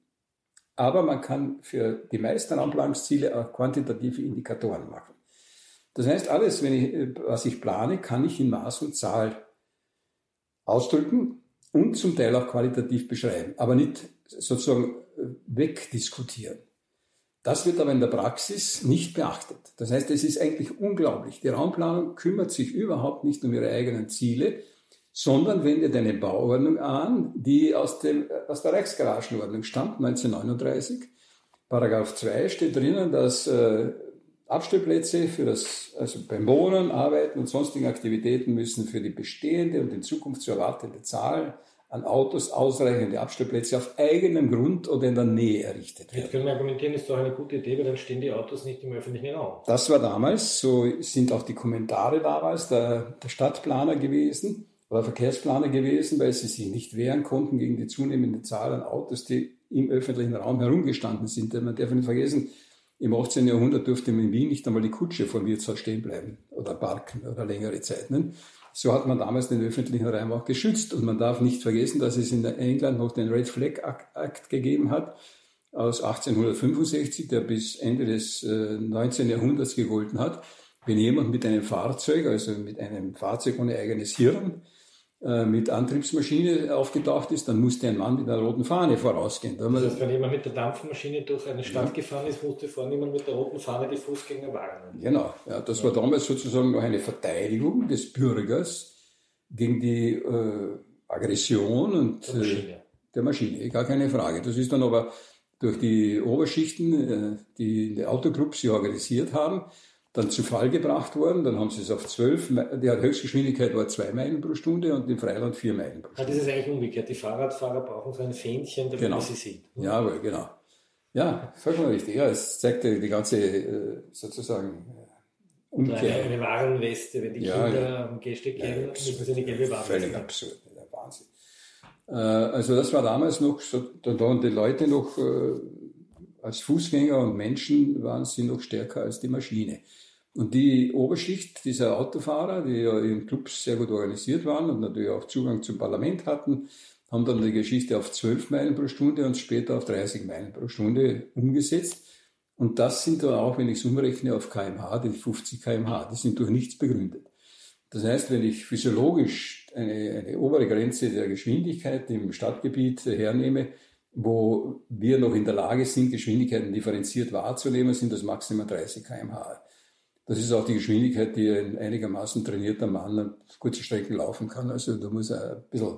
Speaker 4: aber man kann für die meisten Raumplanungsziele auch quantitative Indikatoren machen. Das heißt, alles, ich, äh, was ich plane, kann ich in Maß und Zahl ausdrücken und zum Teil auch qualitativ beschreiben, aber nicht sozusagen äh, wegdiskutieren. Das wird aber in der Praxis nicht beachtet. Das heißt, es ist eigentlich unglaublich. Die Raumplanung kümmert sich überhaupt nicht um ihre eigenen Ziele, sondern wendet eine Bauordnung an, die aus, dem, aus der Reichsgaragenordnung stammt, 1939. Paragraph 2 steht drinnen, dass äh, Abstellplätze für das, also beim Wohnen, Arbeiten und sonstigen Aktivitäten müssen für die bestehende und in Zukunft zu erwartende Zahl an Autos ausreichende Abstellplätze auf eigenem Grund oder in der Nähe errichtet werden.
Speaker 3: Jetzt können wir argumentieren, ist doch eine gute Idee, weil dann stehen die Autos nicht im öffentlichen Raum.
Speaker 4: Das war damals, so sind auch die Kommentare damals der, der Stadtplaner gewesen oder Verkehrsplaner gewesen, weil sie sich nicht wehren konnten gegen die zunehmende Zahl an Autos, die im öffentlichen Raum herumgestanden sind. Man darf nicht vergessen, im 18. Jahrhundert durfte man in Wien nicht einmal die Kutsche vor dem Wirtshaus stehen bleiben oder parken oder längere Zeit. Ne? So hat man damals den öffentlichen Raum auch geschützt. Und man darf nicht vergessen, dass es in England noch den Red Flag Act gegeben hat aus 1865, der bis Ende des äh, 19. Jahrhunderts gegolten hat. Wenn jemand mit einem Fahrzeug, also mit einem Fahrzeug ohne eigenes Hirn, äh, mit Antriebsmaschine aufgetaucht ist, dann musste ein Mann mit einer roten Fahne vorausgehen. Da
Speaker 3: Das heißt, wenn jemand mit der Dampfmaschine durch eine Stadt gefahren ist, musste vorne jemand mit der roten Fahne die Fußgänger warnen.
Speaker 4: Genau, ja, das war damals sozusagen noch eine Verteidigung des Bürgers gegen die äh, Aggression und
Speaker 3: Der
Speaker 4: äh,
Speaker 3: Maschine.
Speaker 4: der Maschine, gar keine Frage. Das ist dann aber durch die Oberschichten, äh, die in der Autoclubs sie organisiert haben, dann zu Fall gebracht worden. Dann haben sie es auf 12, die Höchstgeschwindigkeit war 2 Meilen pro Stunde und im Freiland 4 Meilen pro Stunde.
Speaker 3: Ja, das ist eigentlich umgekehrt. Die Fahrradfahrer brauchen so ein Fähnchen, damit
Speaker 4: Genau.
Speaker 3: sie sieht.
Speaker 4: Jawohl, genau. Ja, mal richtig. Ja, es zeigte die ganze äh, sozusagen äh,
Speaker 3: Oder Eine,
Speaker 4: Umkehr.
Speaker 3: eine Warnweste, wenn die
Speaker 4: Ja,
Speaker 3: Kinder
Speaker 4: ja.
Speaker 3: am Gehsteig
Speaker 4: Ja,
Speaker 3: gehen, müssen sie eine gelbe
Speaker 4: Völlig
Speaker 3: Warnweste haben.
Speaker 4: absurd, der Wahnsinn. Äh, also das war damals noch, so, da waren die Leute noch äh, als Fußgänger und Menschen waren sie noch stärker als die Maschine. Und die Oberschicht dieser Autofahrer, die ja in Clubs sehr gut organisiert waren und natürlich auch Zugang zum Parlament hatten, haben dann die Geschichte auf 12 Meilen pro Stunde und später auf 30 Meilen pro Stunde umgesetzt. Und das sind dann auch, wenn ich es umrechne auf kmh, die 50 kmh, die sind durch nichts begründet. Das heißt, wenn ich physiologisch eine, eine obere Grenze der Geschwindigkeit im Stadtgebiet hernehme, wo wir noch in der Lage sind, Geschwindigkeiten differenziert wahrzunehmen, sind das maximal 30 kmh. Das ist auch die Geschwindigkeit, die ein einigermaßen trainierter Mann auf kurze Strecken laufen kann. Also da muss er ein bisschen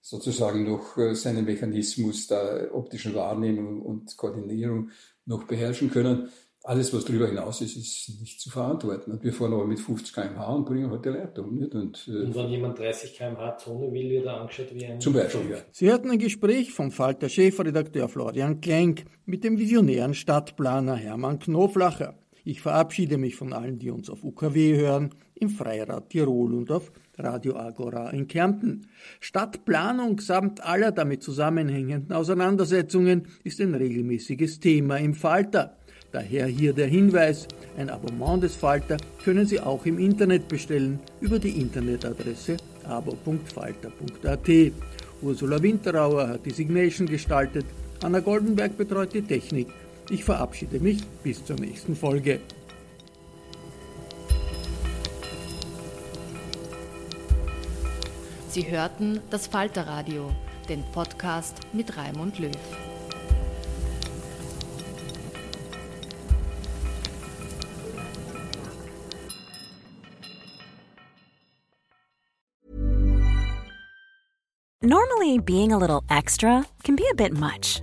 Speaker 4: sozusagen noch äh, seinen Mechanismus der optischen Wahrnehmung und Koordinierung noch beherrschen können. Alles, was darüber hinaus ist, ist nicht zu verantworten. Und wir fahren aber mit 50 km/h und bringen heute Leute um. Nicht? Und, äh,
Speaker 3: Und wenn jemand 30 km/h Zone will, wird er angeschaut wie ein
Speaker 4: Zum Beispiel.
Speaker 3: Flieger.
Speaker 2: Sie hörten ein Gespräch vom Falter Chefredakteur Florian Klenk mit dem visionären Stadtplaner Hermann Knoflacher. Ich verabschiede mich von allen, die uns auf UKW hören, im Freirad Tirol und auf Radio Agora in Kärnten. Stadtplanung samt aller damit zusammenhängenden Auseinandersetzungen ist ein regelmäßiges Thema im Falter. Daher hier der Hinweis, ein Abonnement des Falter können Sie auch im Internet bestellen über die Internetadresse abo.falter.at. Ursula Winterauer hat die Signation gestaltet, Anna Goldenberg betreut die Technik. Ich verabschiede mich bis zur nächsten Folge.
Speaker 1: Sie hörten das Falterradio, den Podcast mit Raimund Löw.
Speaker 6: Normally, being a little extra can be a bit much,